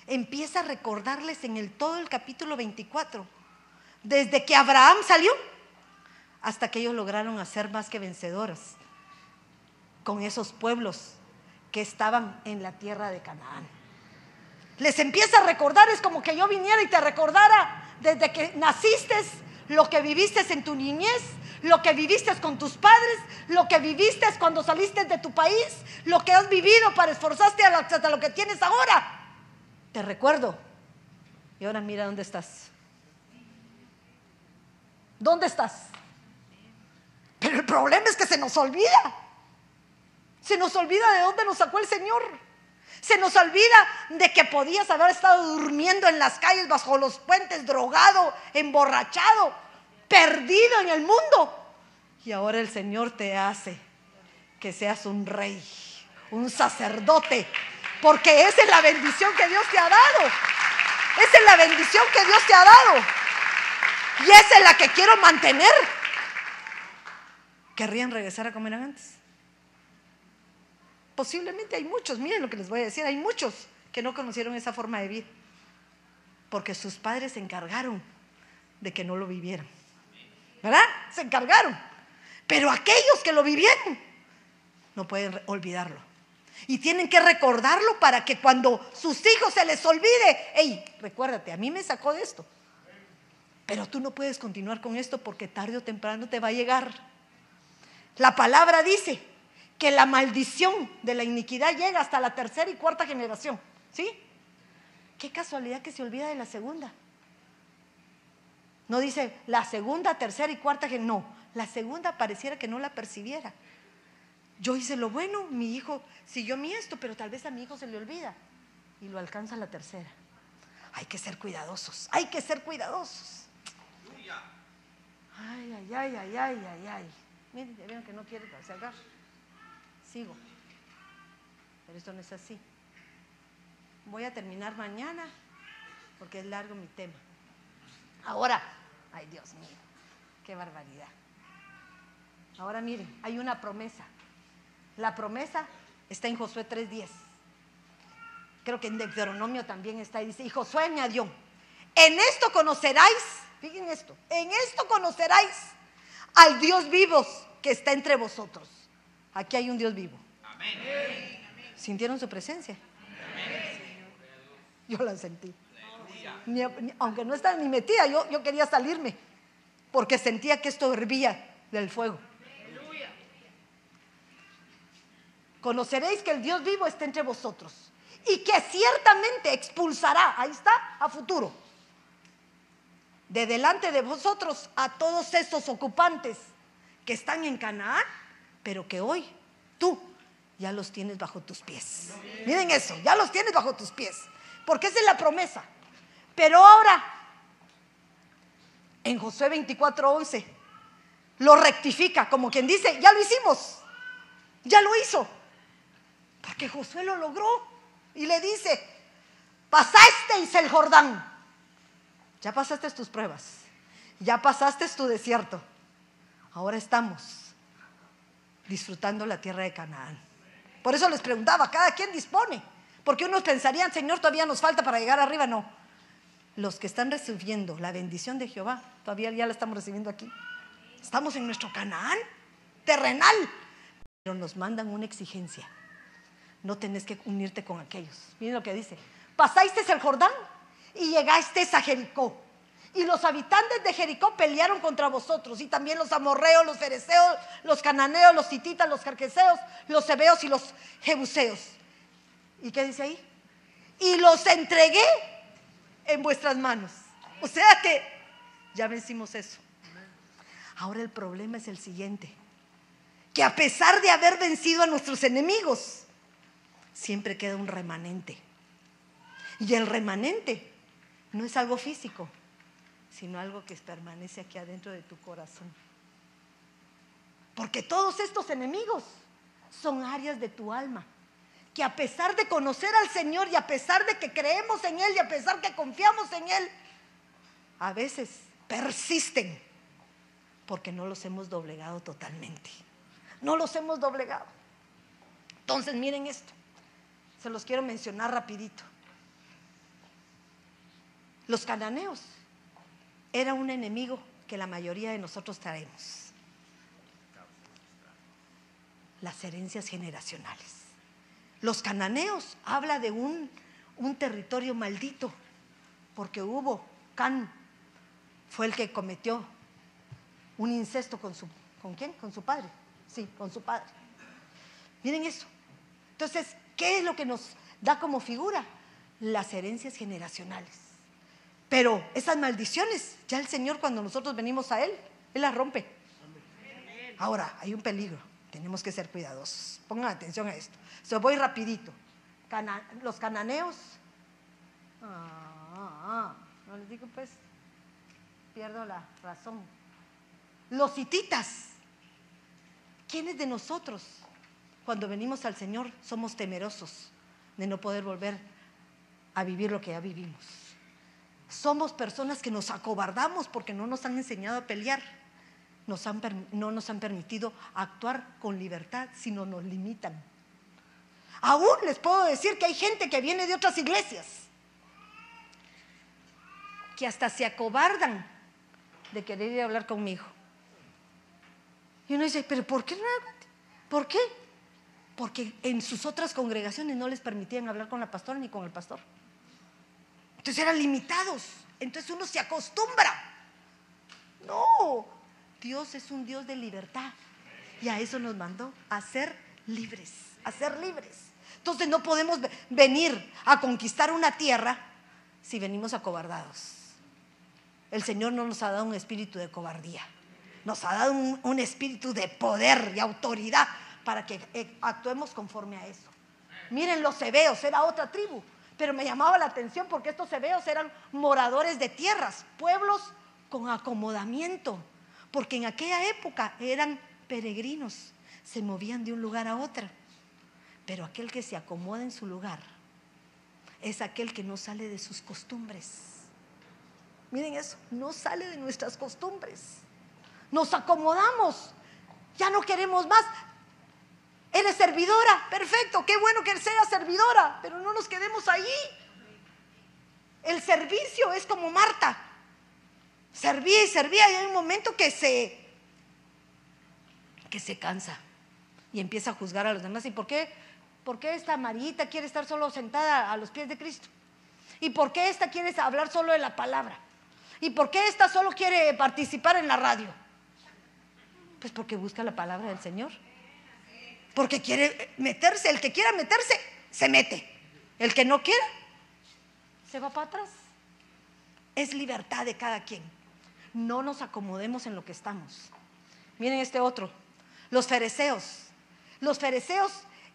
empieza a recordarles en el todo el capítulo 24, desde que Abraham salió hasta que ellos lograron hacer más que vencedoras con esos pueblos que estaban en la tierra de Canaán les empieza a recordar, es como que yo viniera y te recordara desde que naciste, lo que viviste en tu niñez, lo que viviste con tus padres, lo que viviste cuando saliste de tu país, lo que has vivido para esforzarte hasta lo que tienes ahora. Te recuerdo. Y ahora mira dónde estás. ¿Dónde estás? Pero el problema es que se nos olvida. Se nos olvida de dónde nos sacó el Señor. Se nos olvida de que podías haber estado durmiendo en las calles, bajo los puentes, drogado, emborrachado, perdido en el mundo. Y ahora el Señor te hace que seas un rey, un sacerdote, porque esa es la bendición que Dios te ha dado. Esa es la bendición que Dios te ha dado. Y esa es la que quiero mantener. ¿Querrían regresar a comer antes? Posiblemente hay muchos, miren lo que les voy a decir, hay muchos que no conocieron esa forma de vida, porque sus padres se encargaron de que no lo vivieran. ¿Verdad? Se encargaron. Pero aquellos que lo vivieron no pueden olvidarlo. Y tienen que recordarlo para que cuando sus hijos se les olvide, hey, recuérdate, a mí me sacó de esto. Pero tú no puedes continuar con esto porque tarde o temprano te va a llegar. La palabra dice que la maldición de la iniquidad llega hasta la tercera y cuarta generación. ¿Sí? Qué casualidad que se olvida de la segunda. No dice la segunda, tercera y cuarta generación. No, la segunda pareciera que no la percibiera. Yo hice lo bueno, mi hijo siguió mi esto, pero tal vez a mi hijo se le olvida y lo alcanza la tercera. Hay que ser cuidadosos, hay que ser cuidadosos. Ay, ay, ay, ay, ay, ay, ay. Miren, ya vieron que no quiere salgar. Sigo. Pero esto no es así. Voy a terminar mañana porque es largo mi tema. Ahora, ay Dios mío, qué barbaridad. Ahora miren, hay una promesa. La promesa está en Josué 3.10. Creo que en Deuteronomio también está y dice, y Josué añadió, en esto conoceráis, fíjense esto, en esto conoceráis al Dios vivo que está entre vosotros Aquí hay un Dios vivo. ¿Sintieron su presencia? Yo la sentí. aunque no estaba ni metida, yo, yo quería salirme porque sentía que esto hervía del fuego. Conoceréis que el Dios vivo está entre vosotros y que ciertamente expulsará, ahí está, a futuro, de delante de vosotros a todos esos ocupantes que están en Canaán pero que hoy tú ya los tienes bajo tus pies. Miren eso, ya los tienes bajo tus pies, porque esa es la promesa. Pero ahora, en Josué 24:11, lo rectifica, como quien dice, ya lo hicimos, ya lo hizo, porque Josué lo logró y le dice, pasasteis el Jordán, ya pasaste tus pruebas, ya pasaste tu desierto, ahora estamos disfrutando la tierra de Canaán. Por eso les preguntaba, ¿cada quien dispone? Porque unos pensarían, Señor, todavía nos falta para llegar arriba. No. Los que están recibiendo la bendición de Jehová, todavía ya la estamos recibiendo aquí. Estamos en nuestro Canaán terrenal. Pero nos mandan una exigencia. No tenés que unirte con aquellos. Miren lo que dice. Pasaste el Jordán y llegaste a Jericó. Y los habitantes de Jericó pelearon contra vosotros, y también los amorreos, los fereceos, los cananeos, los hititas, los carqueseos, los hebeos y los jebuseos. ¿Y qué dice ahí? Y los entregué en vuestras manos. O sea que ya vencimos eso. Ahora el problema es el siguiente, que a pesar de haber vencido a nuestros enemigos, siempre queda un remanente. Y el remanente no es algo físico, sino algo que permanece aquí adentro de tu corazón. Porque todos estos enemigos son áreas de tu alma, que a pesar de conocer al Señor y a pesar de que creemos en Él y a pesar que confiamos en Él, a veces persisten porque no los hemos doblegado totalmente. No los hemos doblegado. Entonces miren esto, se los quiero mencionar rapidito. Los cananeos era un enemigo que la mayoría de nosotros traemos. Las herencias generacionales. Los cananeos habla de un, un territorio maldito, porque hubo, Can fue el que cometió un incesto con su, ¿con quién? Con su padre. Sí, con su padre. Miren eso. Entonces, ¿qué es lo que nos da como figura? Las herencias generacionales. Pero esas maldiciones, ya el Señor cuando nosotros venimos a Él, Él las rompe. Ahora, hay un peligro. Tenemos que ser cuidadosos. Pongan atención a esto. Se voy rapidito. los cananeos. Ah, no les digo pues, pierdo la razón. Los hititas. ¿Quiénes de nosotros, cuando venimos al Señor, somos temerosos de no poder volver a vivir lo que ya vivimos? Somos personas que nos acobardamos porque no nos han enseñado a pelear no nos han permitido actuar con libertad, sino nos limitan. Aún les puedo decir que hay gente que viene de otras iglesias que hasta se acobardan de querer ir a hablar conmigo. Y uno dice, pero ¿por qué no? ¿Por qué? Porque en sus otras congregaciones no les permitían hablar con la pastora ni con el pastor. Entonces eran limitados. Entonces uno se acostumbra. No, Dios es un Dios de libertad. Y a eso nos mandó, a ser libres, a ser libres. Entonces no podemos venir a conquistar una tierra si venimos acobardados. El Señor no nos ha dado un espíritu de cobardía, nos ha dado un, espíritu de poder y autoridad para que eh, actuemos conforme a eso. Miren, los hebeos era otra tribu, pero me llamaba la atención porque estos hebeos eran moradores de tierras, pueblos con acomodamiento porque en aquella época eran peregrinos, se movían de un lugar a otro. Pero aquel que se acomoda en su lugar es aquel que no sale de sus costumbres. Miren eso, no sale de nuestras costumbres. Nos acomodamos, ya no queremos más. Eres servidora, perfecto, qué bueno que sea servidora, pero no nos quedemos ahí. El servicio es como Marta, Servía y servía y hay un momento que se, que se cansa y empieza a juzgar a los demás. ¿Y por qué? ¿Por qué esta Marita quiere estar solo sentada a los pies de Cristo? ¿Y por qué esta quiere hablar solo de la palabra? ¿Y por qué esta solo quiere participar en la radio? Pues porque busca la palabra del Señor. Porque quiere meterse. El que quiera meterse, se mete. El que no quiera, se va para atrás. Es libertad de cada quien no nos acomodemos en lo que estamos. Miren este otro, los fereceos. Los fereceos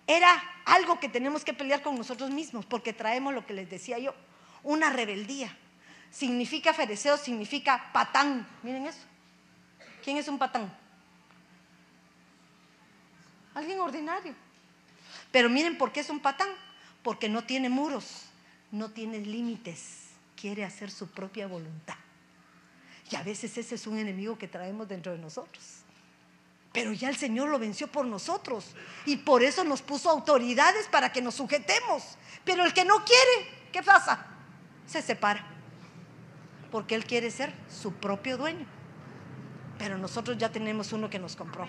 era algo que tenemos que pelear con nosotros mismos, porque traemos lo que les decía yo, una rebeldía. Significa fereceo, significa patán. Miren eso. ¿Quién es un patán? Alguien ordinario. Pero miren por qué es un patán. Porque no tiene muros, no tiene límites, quiere hacer su propia voluntad. Y a veces ese es un enemigo que traemos dentro de nosotros. Pero ya el Señor lo venció por nosotros. Y por eso nos puso autoridades para que nos sujetemos. Pero el que no quiere, ¿qué pasa? Se separa. Porque Él quiere ser su propio dueño. Pero nosotros ya tenemos uno que nos compró.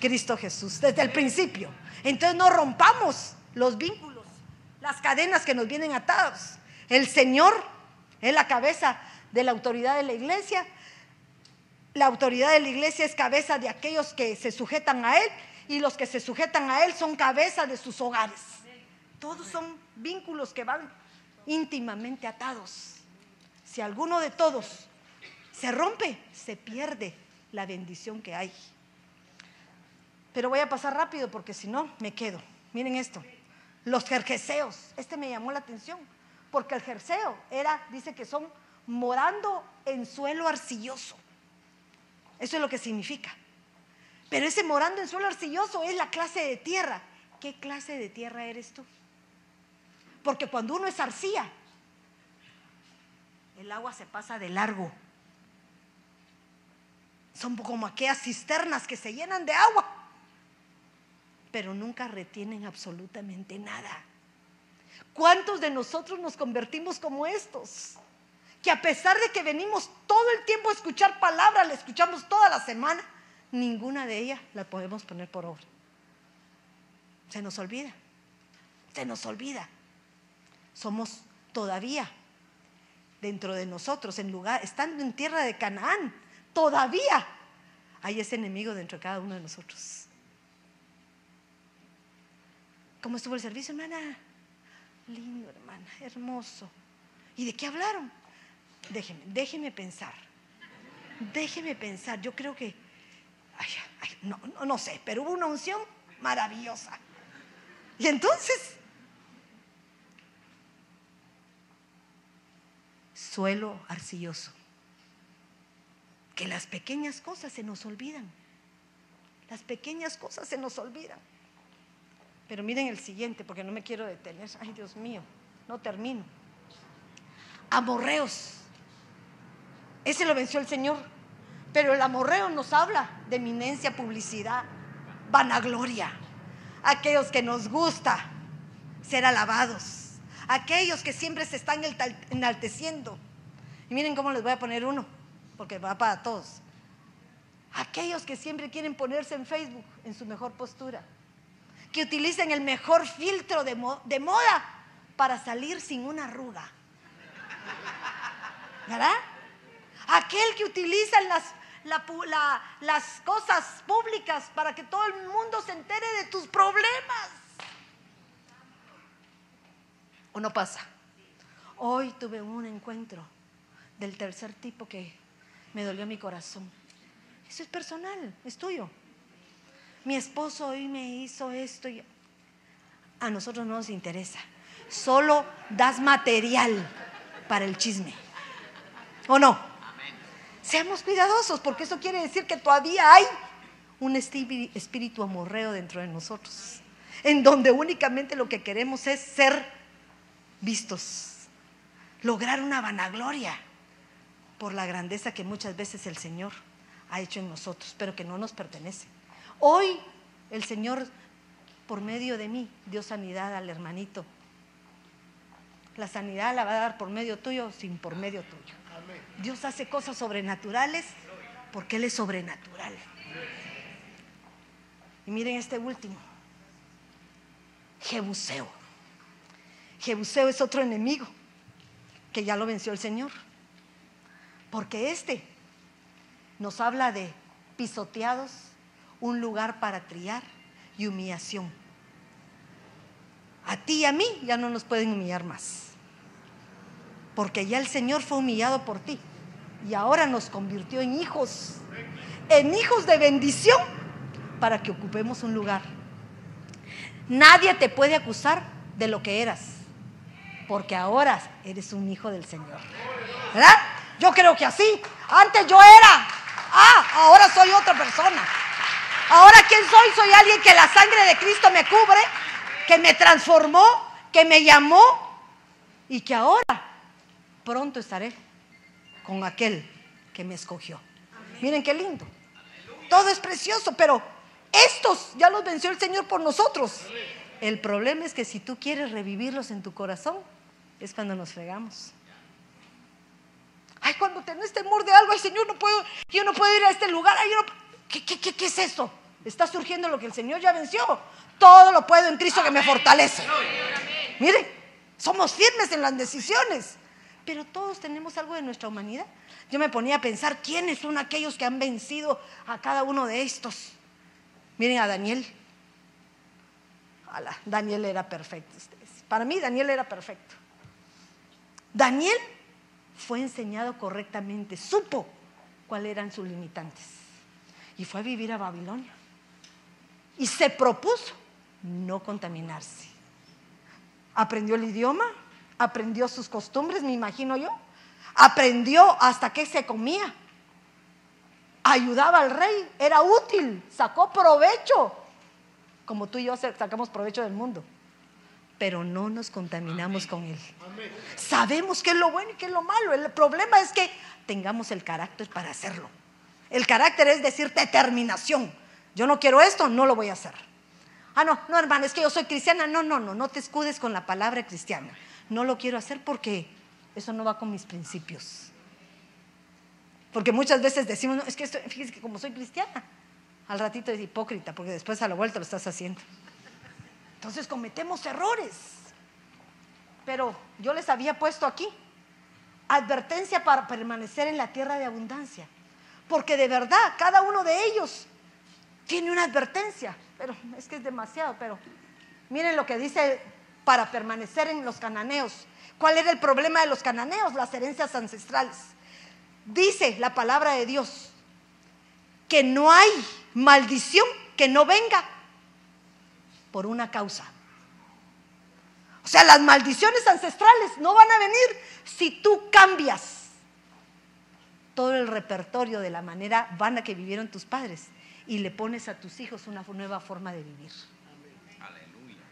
Cristo Jesús, desde el principio. Entonces no rompamos los vínculos, las cadenas que nos vienen atados. El Señor es la cabeza de la autoridad de la iglesia. La autoridad de la iglesia es cabeza de aquellos que se sujetan a Él y los que se sujetan a Él son cabeza de sus hogares. Todos son vínculos que van íntimamente atados. Si alguno de todos se rompe, se pierde la bendición que hay. Pero voy a pasar rápido porque si no, me quedo. Miren esto. Los jerjeseos. Este me llamó la atención. Porque el jerceo era, dice que son morando en suelo arcilloso. Eso es lo que significa. Pero ese morando en suelo arcilloso es la clase de tierra. ¿Qué clase de tierra eres tú? Porque cuando uno es arcilla, el agua se pasa de largo. Son como aquellas cisternas que se llenan de agua, pero nunca retienen absolutamente nada. ¿Cuántos de nosotros nos convertimos como estos? que a pesar de que venimos todo el tiempo a escuchar palabras, la escuchamos toda la semana, ninguna de ellas la podemos poner por obra. Se nos olvida, se nos olvida. Somos todavía dentro de nosotros, en lugar, estando en tierra de Canaán, todavía hay ese enemigo dentro de cada uno de nosotros. ¿Cómo estuvo el servicio, hermana? Lindo, hermana, hermoso. ¿Y de qué hablaron? Déjeme, déjeme pensar. Déjeme pensar. Yo creo que, no, no sé, pero hubo una unción maravillosa. Y entonces, suelo arcilloso. Que las pequeñas cosas se nos olvidan. Las pequeñas cosas se nos olvidan. Pero miren el siguiente, porque no me quiero detener. Ay, Dios mío, no termino. Amorreos. Ese lo venció el Señor. Pero el amorreo nos habla de eminencia, publicidad, vanagloria. Aquellos que nos gusta ser alabados. Aquellos que siempre se están enalteciendo. Y miren cómo les voy a poner uno, porque va para todos. Aquellos que siempre quieren ponerse en Facebook en su mejor postura que utilicen el mejor filtro de, moda para salir sin una arruga. ¿Verdad? Aquel que utiliza las, las cosas públicas para que todo el mundo se entere de tus problemas. ¿O no pasa? Hoy tuve un encuentro del tercer tipo que me dolió mi corazón. Eso es personal, es tuyo mi esposo hoy me hizo esto. Y... A nosotros no nos interesa. Solo das material para el chisme. ¿O no? Seamos cuidadosos porque eso quiere decir que todavía hay un espíritu amorreo dentro de nosotros, en donde únicamente lo que queremos es ser vistos, lograr una vanagloria por la grandeza que muchas veces el Señor ha hecho en nosotros, pero que no nos pertenece. Hoy el Señor, por medio de mí, dio sanidad al hermanito. La sanidad la va a dar por medio tuyo, sin por medio tuyo. Dios hace cosas sobrenaturales porque Él es sobrenatural. Y miren este último. Jebuseo. Jebuseo es otro enemigo que ya lo venció el Señor. Porque este nos habla de pisoteados, un lugar para triar y humillación. A ti y a mí ya no nos pueden humillar más. Porque ya el Señor fue humillado por ti. Y ahora nos convirtió en hijos. En hijos de bendición para que ocupemos un lugar. Nadie te puede acusar de lo que eras. Porque ahora eres un hijo del Señor. ¿Verdad? Yo creo que así. Antes yo era. Ah, ahora soy otra persona. Ahora, ¿quién soy? Soy alguien que la sangre de Cristo me cubre, que me transformó, que me llamó y que ahora pronto estaré con aquel que me escogió. Miren qué lindo. Todo es precioso, pero estos ya los venció el Señor por nosotros. El problema es que si tú quieres revivirlos en tu corazón, es cuando nos fregamos. Ay, cuando tenés temor de algo, ay Señor, no puedo, yo no puedo ir a este lugar, ay, yo no, ¿Qué, qué, es eso? Está surgiendo lo que el Señor ya venció. Todo lo puedo en Cristo que me fortalece. Miren, somos firmes en las decisiones, pero todos tenemos algo de nuestra humanidad. Yo me ponía a pensar quiénes son aquellos que han vencido a cada uno de estos. Miren a Daniel. Daniel era perfecto. Para mí Daniel era perfecto. Daniel fue enseñado correctamente, supo cuáles eran sus limitantes y fue a vivir a Babilonia. Y se propuso no contaminarse. Aprendió el idioma, aprendió sus costumbres, me imagino yo. Aprendió hasta qué se comía. Ayudaba al rey, era útil, sacó provecho. Como tú y yo sacamos provecho del mundo. Pero no nos contaminamos con él. Sabemos qué es lo bueno y qué es lo malo. El problema es que tengamos el carácter para hacerlo. El carácter es decir determinación. Yo no quiero esto, no lo voy a hacer. Ah, no, no, hermano, es que yo soy cristiana. No, no, no, no te escudes con la palabra cristiana. No lo quiero hacer porque eso no va con mis principios. Porque muchas veces decimos, no, es que esto, fíjese que como soy cristiana, al ratito es hipócrita, porque después a la vuelta lo estás haciendo. Entonces cometemos errores. Pero yo les había puesto aquí advertencia para permanecer en la tierra de abundancia. Porque de verdad, cada uno de ellos tiene una advertencia. Pero es que es demasiado, pero miren lo que dice para permanecer en los cananeos. ¿Cuál era el problema de los cananeos? Las herencias ancestrales. Dice la palabra de Dios que no hay maldición que no venga por una causa. O sea, las maldiciones ancestrales no van a venir si tú cambias todo el repertorio de la manera vana que vivieron tus padres y le pones a tus hijos una nueva forma de vivir.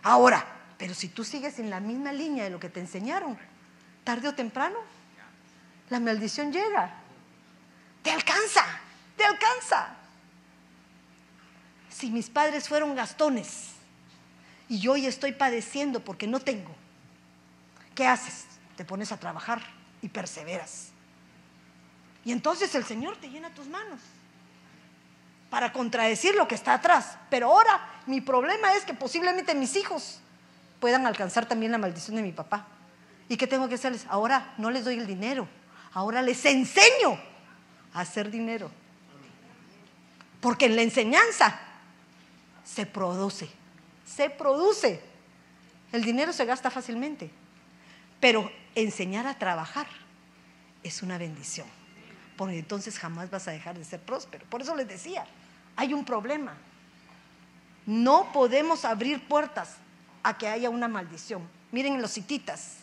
Ahora, pero si tú sigues en la misma línea de lo que te enseñaron, tarde o temprano, la maldición llega. Te alcanza, te alcanza. Si mis padres fueron gastones y yo hoy estoy padeciendo porque no tengo, ¿qué haces? Te pones a trabajar y perseveras. Y entonces el Señor te llena tus manos para contradecir lo que está atrás. Pero ahora mi problema es que posiblemente mis hijos puedan alcanzar también la maldición de mi papá. ¿Y qué tengo que hacerles? Ahora no les doy el dinero, ahora les enseño a hacer dinero. Porque en la enseñanza se produce, se produce. El dinero se gasta fácilmente, pero enseñar a trabajar es una bendición porque entonces jamás vas a dejar de ser próspero. Por eso les decía, hay un problema. No podemos abrir puertas a que haya una maldición. Miren los hititas.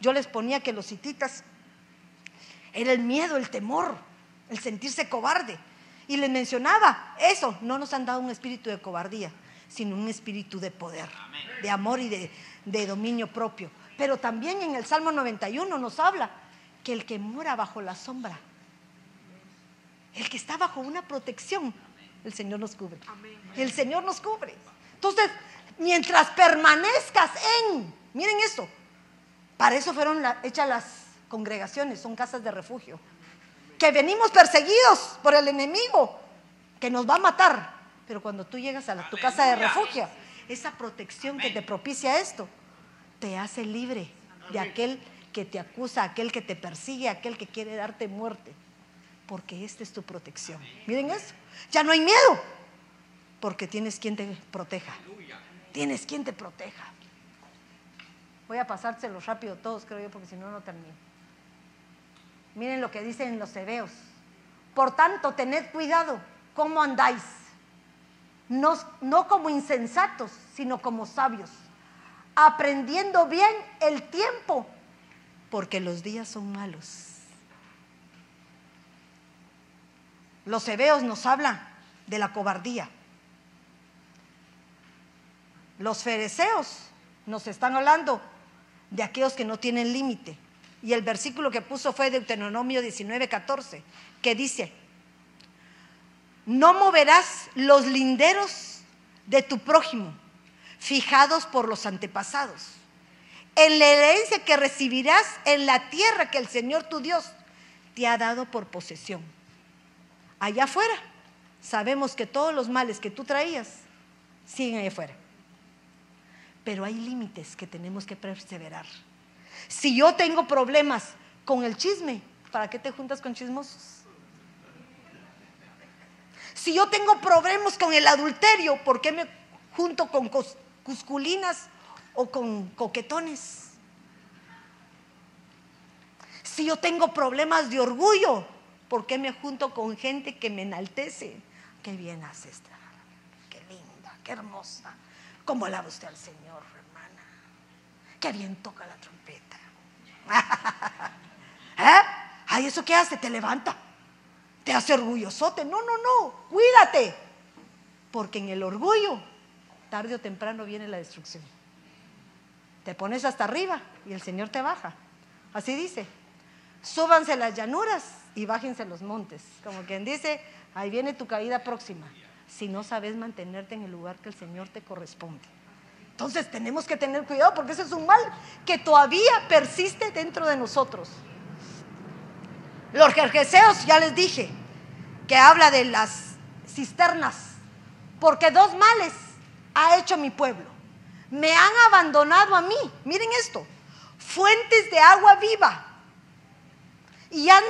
Yo les ponía que los hititas era el miedo, el temor, el sentirse cobarde. Y les mencionaba eso, no nos han dado un espíritu de cobardía, sino un espíritu de poder, de amor y de, de dominio propio. Pero también en el Salmo 91 nos habla que el que mora bajo la sombra el que está bajo una protección, el Señor nos cubre. El Señor nos cubre. Entonces, mientras permanezcas en, miren esto, para eso fueron hechas las congregaciones, son casas de refugio. Que venimos perseguidos por el enemigo, que nos va a matar. Pero cuando tú llegas a tu casa de refugio, esa protección que te propicia esto, te hace libre de aquel que te acusa, aquel que te persigue, aquel que quiere darte muerte porque esta es tu protección. Miren eso. Ya no hay miedo, porque tienes quien te proteja. Tienes quien te proteja. Voy a pasárselo rápido todos, creo yo, porque si no, no termino. Miren lo que dicen los hebeos. Por tanto, tened cuidado cómo andáis. No, no como insensatos, sino como sabios. Aprendiendo bien el tiempo, porque los días son malos. Los hebeos nos hablan de la cobardía. Los fereceos nos están hablando de aquellos que no tienen límite. Y el versículo que puso fue Deuteronomio 19, 14, que dice, no moverás los linderos de tu prójimo, fijados por los antepasados, en la herencia que recibirás en la tierra que el Señor tu Dios te ha dado por posesión allá afuera. Sabemos que todos los males que tú traías siguen allá afuera. Pero hay límites que tenemos que perseverar. Si yo tengo problemas con el chisme, ¿para qué te juntas con chismosos? Si yo tengo problemas con el adulterio, ¿por qué me junto con cusculinas o con coquetones? Si yo tengo problemas de orgullo, ¿Por qué me junto con gente que me enaltece? Qué bien hace esta, qué linda, qué hermosa. ¿Cómo alaba usted al Señor, hermana? Qué bien toca la trompeta. ¿Eh? Ay, ¿eso qué hace? Te levanta. Te hace orgullosote. No, no, no. Cuídate. Porque en el orgullo, tarde o temprano viene la destrucción. Te pones hasta arriba y el Señor te baja. Así dice. Súbanse las llanuras y bájense los montes. Como quien dice, ahí viene tu caída próxima, si no sabes mantenerte en el lugar que el Señor te corresponde. Entonces tenemos que tener cuidado porque ese es un mal que todavía persiste dentro de nosotros. Los jerjeseos, ya les dije, que habla de las cisternas, porque dos males ha hecho mi pueblo. Me han abandonado a mí, miren esto, fuentes de agua viva, y han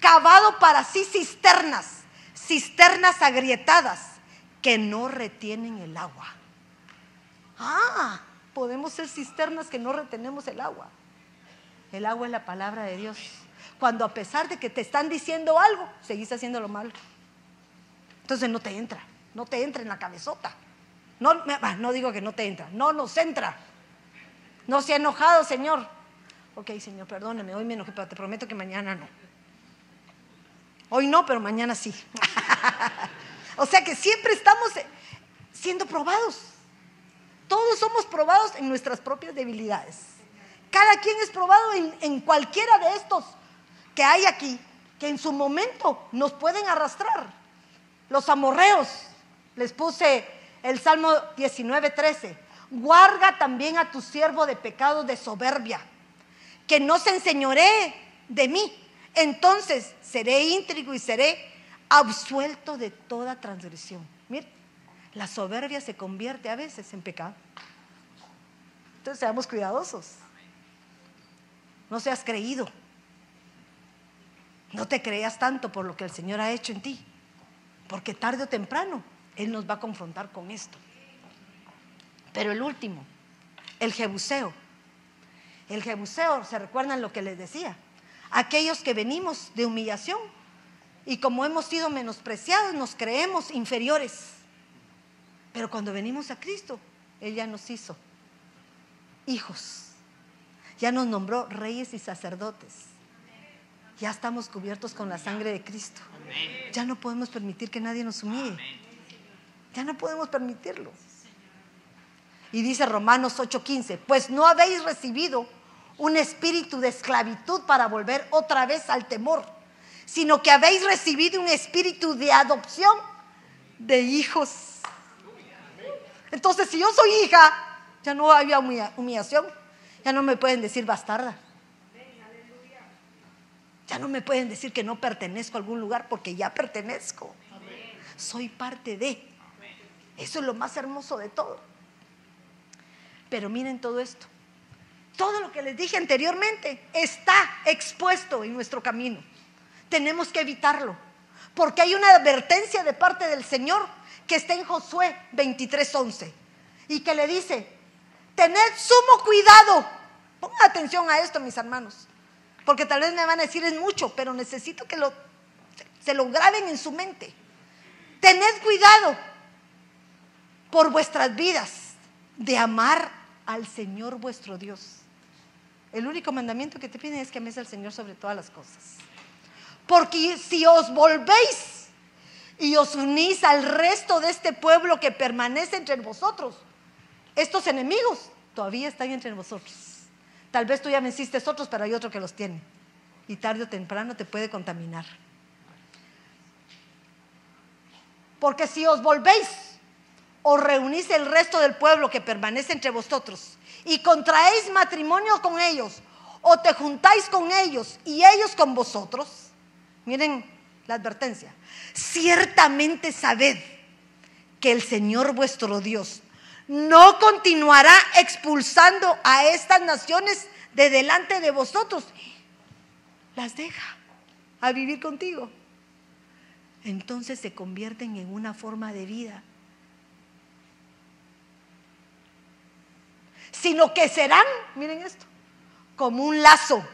cavado para sí cisternas, cisternas agrietadas que no retienen el agua. Ah, podemos ser cisternas que no retenemos el agua. El agua es la palabra de Dios. Cuando a pesar de que te están diciendo algo, seguís haciendo lo. Entonces no te entra, no te entra en la cabezota. No, no digo que no te entra, no nos entra. No se ha enojado, Señor. Ok, Señor, perdóneme, hoy me enojé, pero te prometo que mañana no. Hoy no, pero mañana sí. o sea que siempre estamos siendo probados. Todos somos probados en nuestras propias debilidades. Cada quien es probado en, en, cualquiera de estos que hay aquí, que en su momento nos pueden arrastrar. Los amorreos, les puse el Salmo 19, 13. Guarda también a tu siervo de pecado de soberbia, que no se enseñoree de mí. Entonces seré íntrigo y seré absuelto de toda transgresión. Mire, la soberbia se convierte a veces en pecado. Entonces seamos cuidadosos. No seas creído. No te creas tanto por lo que el Señor ha hecho en ti. Porque tarde o temprano Él nos va a confrontar con esto. Pero el último, el jebuseo. El jebuseo, ¿se recuerdan lo que les decía? Aquellos que venimos de humillación y como hemos sido menospreciados, nos creemos inferiores. Pero cuando venimos a Cristo, Él ya nos hizo hijos. Ya nos nombró reyes y sacerdotes. Ya estamos cubiertos con la sangre de Cristo. Ya no podemos permitir que nadie nos humille. Ya no podemos permitirlo. Y dice Romanos 8:15, pues no habéis recibido un espíritu de esclavitud para volver otra vez al temor, sino que habéis recibido un espíritu de adopción de hijos. Entonces, si yo soy hija, ya no había humillación, ya no me pueden decir bastarda. Ya no me pueden decir que no pertenezco a algún lugar porque ya pertenezco. Soy parte de. Eso es lo más hermoso de todo. Pero miren todo esto. Todo lo que les dije anteriormente está expuesto en nuestro camino. Tenemos que evitarlo. Porque hay una advertencia de parte del Señor que está en Josué 23:11 y que le dice, tened sumo cuidado. Pongan atención a esto, mis hermanos. Porque tal vez me van a decir es mucho, pero necesito que lo, se lo graben en su mente. Tened cuidado por vuestras vidas de amar al Señor vuestro Dios. El único mandamiento que te piden es que ames al Señor sobre todas las cosas. Porque si os volvéis y os unís al resto de este pueblo que permanece entre vosotros, estos enemigos todavía están entre vosotros. Tal vez tú ya venciste otros, pero hay otro que los tiene. Y tarde o temprano te puede contaminar. Porque si os volvéis os reunís el resto del pueblo que permanece entre vosotros y contraéis matrimonio con ellos o te juntáis con ellos y ellos con vosotros, miren la advertencia, ciertamente sabed que el Señor vuestro Dios no continuará expulsando a estas naciones de delante de vosotros, las deja a vivir contigo. Entonces se convierten en una forma de vida sino que serán, miren esto, como un lazo,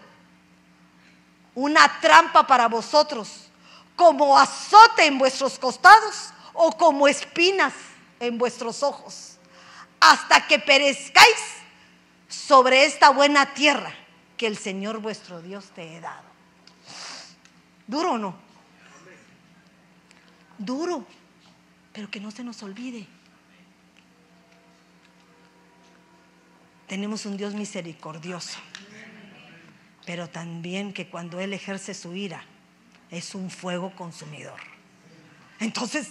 una trampa para vosotros, como azote en vuestros costados o como espinas en vuestros ojos, hasta que perezcáis sobre esta buena tierra que el Señor vuestro Dios te he dado. ¿Duro o no? Duro, pero que no se nos olvide Tenemos un Dios misericordioso, pero también que cuando Él ejerce su ira es un fuego consumidor. Entonces,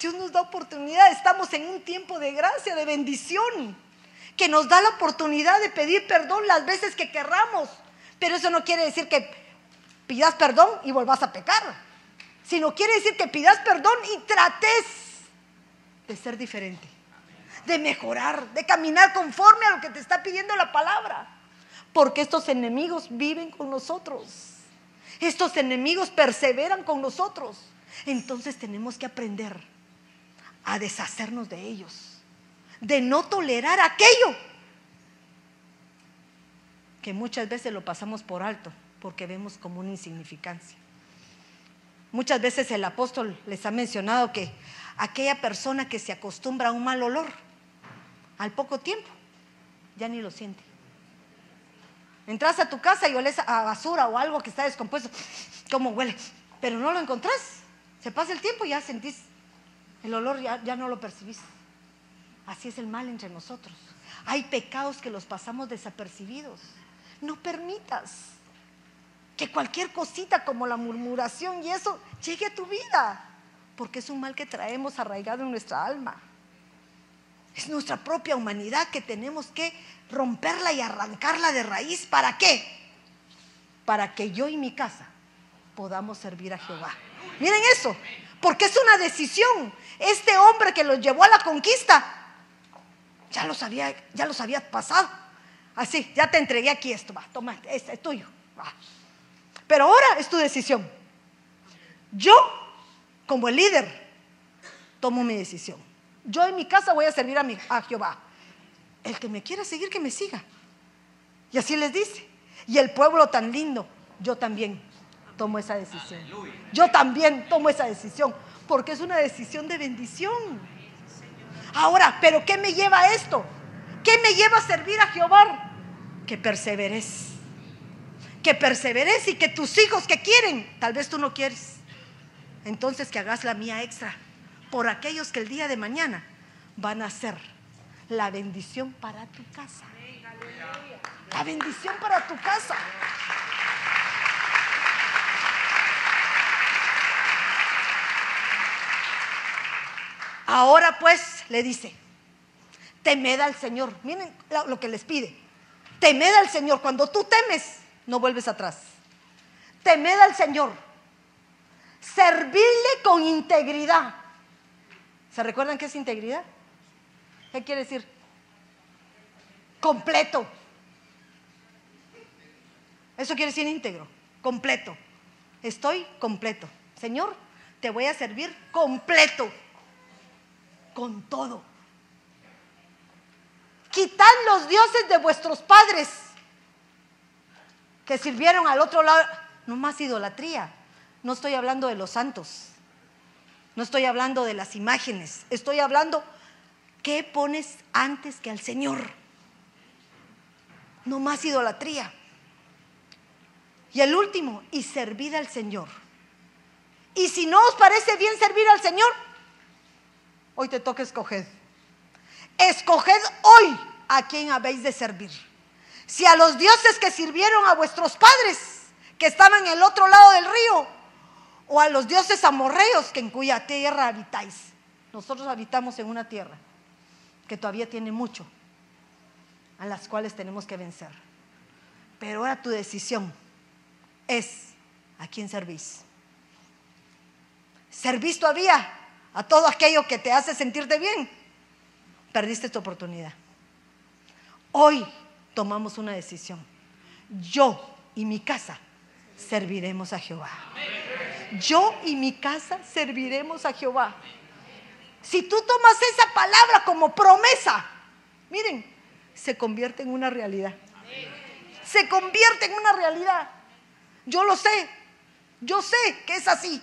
Dios nos da oportunidad, estamos en un tiempo de gracia, de bendición, que nos da la oportunidad de pedir perdón las veces que querramos, pero eso no quiere decir que pidas perdón y volvás a pecar, sino quiere decir que pidas perdón y trates de ser diferente de mejorar, de caminar conforme a lo que te está pidiendo la palabra. Porque estos enemigos viven con nosotros. Estos enemigos perseveran con nosotros. Entonces tenemos que aprender a deshacernos de ellos, de no tolerar aquello que muchas veces lo pasamos por alto porque vemos como una insignificancia. Muchas veces el apóstol les ha mencionado que aquella persona que se acostumbra a un mal olor, al poco tiempo, ya ni lo siente. Entras a tu casa y oles a basura o algo que está descompuesto, ¿cómo huele? Pero no lo encontrás. Se pasa el tiempo y ya sentís el olor, ya, ya no lo percibís. Así es el mal entre nosotros. Hay pecados que los pasamos desapercibidos. No permitas que cualquier cosita como la murmuración y eso llegue a tu vida, porque es un mal que traemos arraigado en nuestra alma. Es nuestra propia humanidad que tenemos que romperla y arrancarla de raíz. ¿Para qué? Para que yo y mi casa podamos servir a Jehová. Miren eso, porque es una decisión. Este hombre que los llevó a la conquista, ya los había, ya había pasado. Así, ya te entregué aquí esto, va, toma, este es tuyo. Pero ahora es tu decisión. Yo, como el líder, tomo mi decisión. Yo en mi casa voy a servir a, mi, a Jehová. El que me quiera seguir, que me siga. Y así les dice. Y el pueblo tan lindo, yo también tomo esa decisión. Yo también tomo esa decisión, porque es una decisión de bendición. Ahora, ¿pero qué me lleva a esto? ¿Qué me lleva a servir a Jehová? Que perseveres. Que perseveres y que tus hijos que quieren, tal vez tú no quieres. Entonces que hagas la mía extra por aquellos que el día de mañana van a ser la bendición para tu casa. La bendición para tu casa. Ahora pues le dice, temed al Señor. Miren lo que les pide. Temed al Señor. Cuando tú temes, no vuelves atrás. Temed al Señor. Servirle con integridad. ¿Se recuerdan qué es integridad? ¿Qué quiere decir? Completo. Eso quiere decir íntegro, completo. Estoy completo. Señor, te voy a servir completo con todo. Quitad los dioses de vuestros padres que sirvieron al otro lado. No más idolatría. No estoy hablando de los santos. No estoy hablando de las imágenes. Estoy hablando, ¿qué pones antes que al Señor? No más idolatría. Y el último, y servid al Señor. Y si no os parece bien servir al Señor, Hoy te toca escoger. Escoged hoy a quién habéis de servir. Si a los dioses que sirvieron a vuestros padres, que estaban en el otro lado del río, o a los dioses amorreos que en cuya tierra habitáis. Nosotros habitamos en una tierra que todavía tiene mucho, a las cuales tenemos que vencer. Pero ahora tu decisión es a quién servís. ¿Servís todavía a todo aquello que te hace sentirte bien, perdiste tu oportunidad. Hoy tomamos una decisión. Yo y mi casa serviremos a Jehová. Yo y mi casa serviremos a Jehová. Si tú tomas esa palabra como promesa, miren, se convierte en una realidad. Se convierte en una realidad. Yo lo sé. Yo sé que es así.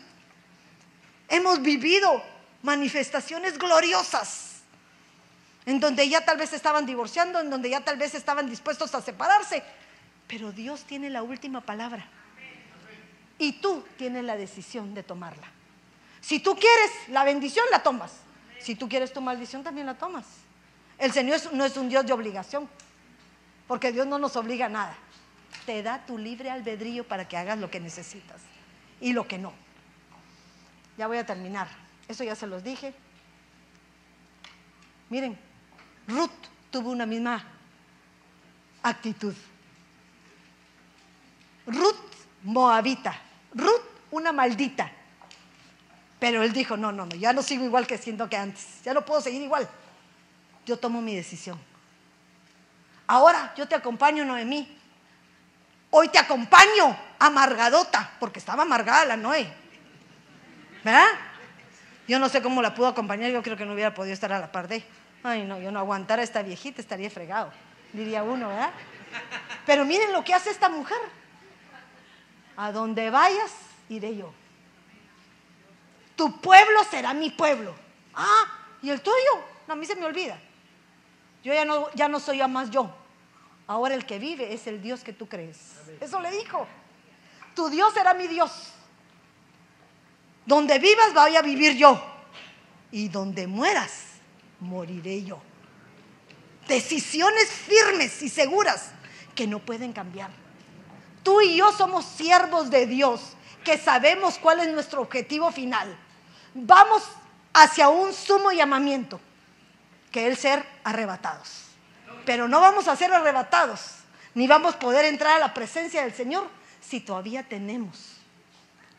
Hemos vivido manifestaciones gloriosas, en donde ya tal vez estaban divorciando, en donde ya tal vez estaban dispuestos a separarse, pero Dios tiene la última palabra. Y tú tienes la decisión de tomarla. Si tú quieres la bendición, la tomas. Si tú quieres tu maldición, también la tomas. El Señor no es un Dios de obligación, porque Dios no nos obliga a nada. Te da tu libre albedrío para que hagas lo que necesitas y lo que no. Ya voy a terminar. Eso ya se los dije. Miren, Ruth tuvo una misma actitud. Ruth moabita, Ruth una maldita. Pero él dijo, no, no, no, ya no sigo igual que siendo que antes, ya no puedo seguir igual. Yo tomo mi decisión. Ahora yo te acompaño, Noemí. Hoy te acompaño amargadota, porque estaba amargada la Noé. ¿Verdad? Yo no sé cómo la pudo acompañar, yo creo que no hubiera podido estar a la par de. Ay, no, yo no aguantara a esta viejita, estaría fregado, diría uno, ¿verdad? Pero miren lo que hace esta mujer. A donde vayas, iré yo. Tu pueblo será mi pueblo. Ah, ¿y el tuyo? No, a mí se me olvida. Yo ya no, ya no soy ya más yo. Ahora el que vive es el Dios que tú crees. Eso le dijo. Tu Dios será mi Dios. Donde vivas voy a vivir yo. Y donde mueras, moriré yo. Decisiones firmes y seguras que no pueden cambiar. Tú y yo somos siervos de Dios que sabemos cuál es nuestro objetivo final. Vamos hacia un sumo llamamiento, que es ser arrebatados. Pero no vamos a ser arrebatados, ni vamos a poder entrar a la presencia del Señor si todavía tenemos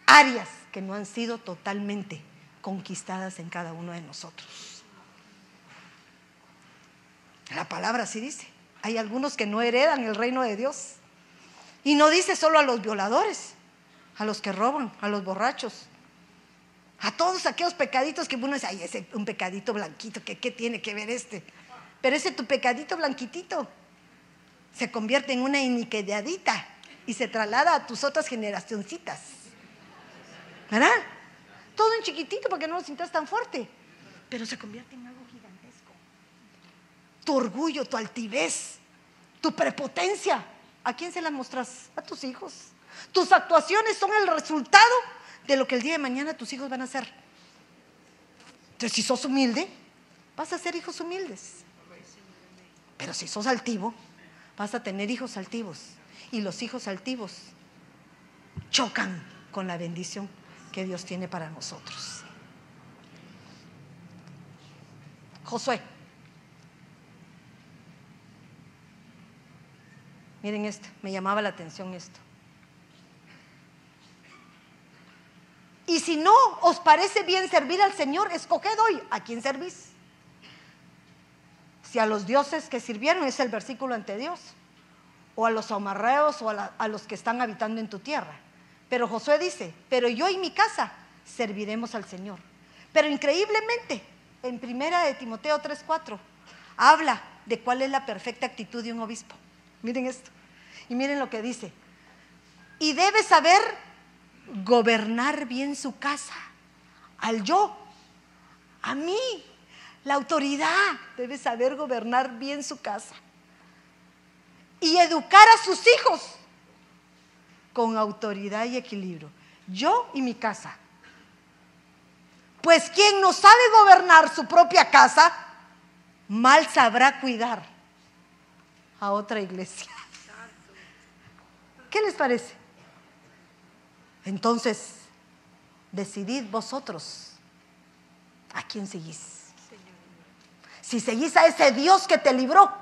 áreas que no han sido totalmente conquistadas en cada uno de nosotros. La palabra sí dice, hay algunos que no heredan el reino de Dios. Y no dice solo a los violadores, a los que roban, a los borrachos, a todos aquellos pecaditos que uno dice, ay, ese un pecadito blanquito, ¿qué, ¿qué tiene que ver este? Pero ese tu pecadito blanquitito se convierte en una iniquidadita y se traslada a tus otras generacioncitas. ¿Verdad? Todo en chiquitito porque no lo sientas tan fuerte, pero se convierte en algo gigantesco. Tu orgullo, tu altivez, tu prepotencia, ¿a quién se la mostras? A tus hijos. Tus actuaciones son el resultado de lo que el día de mañana tus hijos van a hacer. Entonces, si sos humilde, vas a ser hijos humildes. Pero si sos altivo, vas a tener hijos altivos. Y los hijos altivos chocan con la bendición que Dios tiene para nosotros. Josué. Miren esto, me llamaba la atención esto. Y si no os parece bien servir al Señor, escoged hoy a quién servís. Si a los dioses que sirvieron es el versículo ante Dios, o a los amarreos o a, a los que están habitando en tu tierra. Pero Josué dice, pero yo y mi casa serviremos al Señor. Pero increíblemente, en primera de Timoteo 3:4, habla de cuál es la perfecta actitud de un obispo. Miren esto. Y miren lo que dice. Y debe saber gobernar bien su casa. Al yo, a mí, la autoridad debe saber gobernar bien su casa. Y educar a sus hijos con autoridad y equilibrio. Yo y mi casa. Pues quien no sabe gobernar su propia casa, mal sabrá cuidar a otra iglesia. ¿Qué les parece? Entonces, decidid vosotros a quién seguís. Si seguís a ese Dios que te libró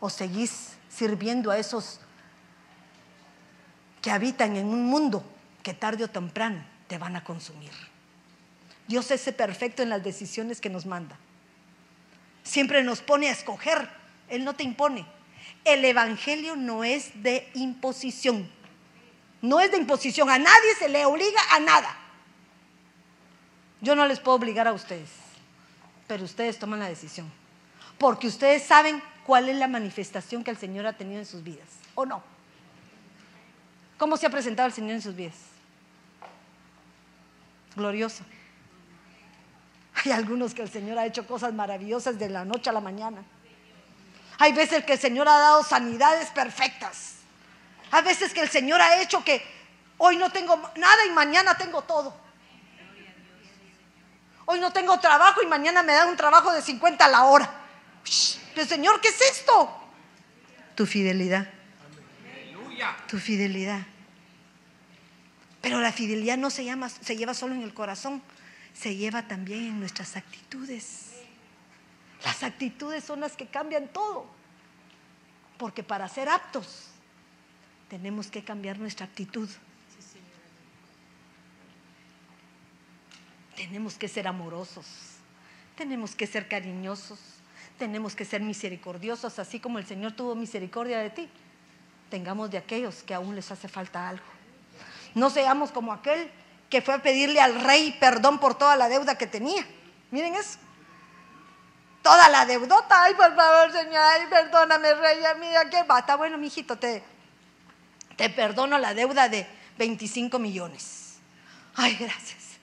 o seguís sirviendo a esos que habitan en un mundo que tarde o temprano te van a consumir. Dios es perfecto en las decisiones que nos manda. Siempre nos pone a escoger, Él no te impone. El Evangelio no es de imposición. No es de imposición. A nadie se le obliga a nada. Yo no les puedo obligar a ustedes, pero ustedes toman la decisión. Porque ustedes saben cuál es la manifestación que el Señor ha tenido en sus vidas, ¿o no? ¿Cómo se ha presentado el Señor en sus vidas? Glorioso. Hay algunos que el Señor ha hecho cosas maravillosas de la noche a la mañana. Hay veces que el Señor ha dado sanidades perfectas. Hay veces que el Señor ha hecho que hoy no tengo nada y mañana tengo todo. Hoy no tengo trabajo y mañana me dan un trabajo de 50 a la hora. El Señor, ¿qué es esto? Tu fidelidad. Tu fidelidad. Pero la fidelidad no se, llama, se lleva solo en el corazón, se lleva también en nuestras actitudes. Las actitudes son las que cambian todo. Porque para ser aptos tenemos que cambiar nuestra actitud. Tenemos que ser amorosos, tenemos que ser cariñosos, tenemos que ser misericordiosos, así como el Señor tuvo misericordia de ti. tengamos de aquellos que aún les hace falta algo. No seamos como aquel que fue a pedirle al rey perdón por toda la deuda que tenía. Miren eso. Toda la deudota. Ay, por favor, señor, ay, perdóname, rey, mira, ¿qué va? Está bueno, mijito, te, te perdono la deuda de 25 millones. Ay, gracias.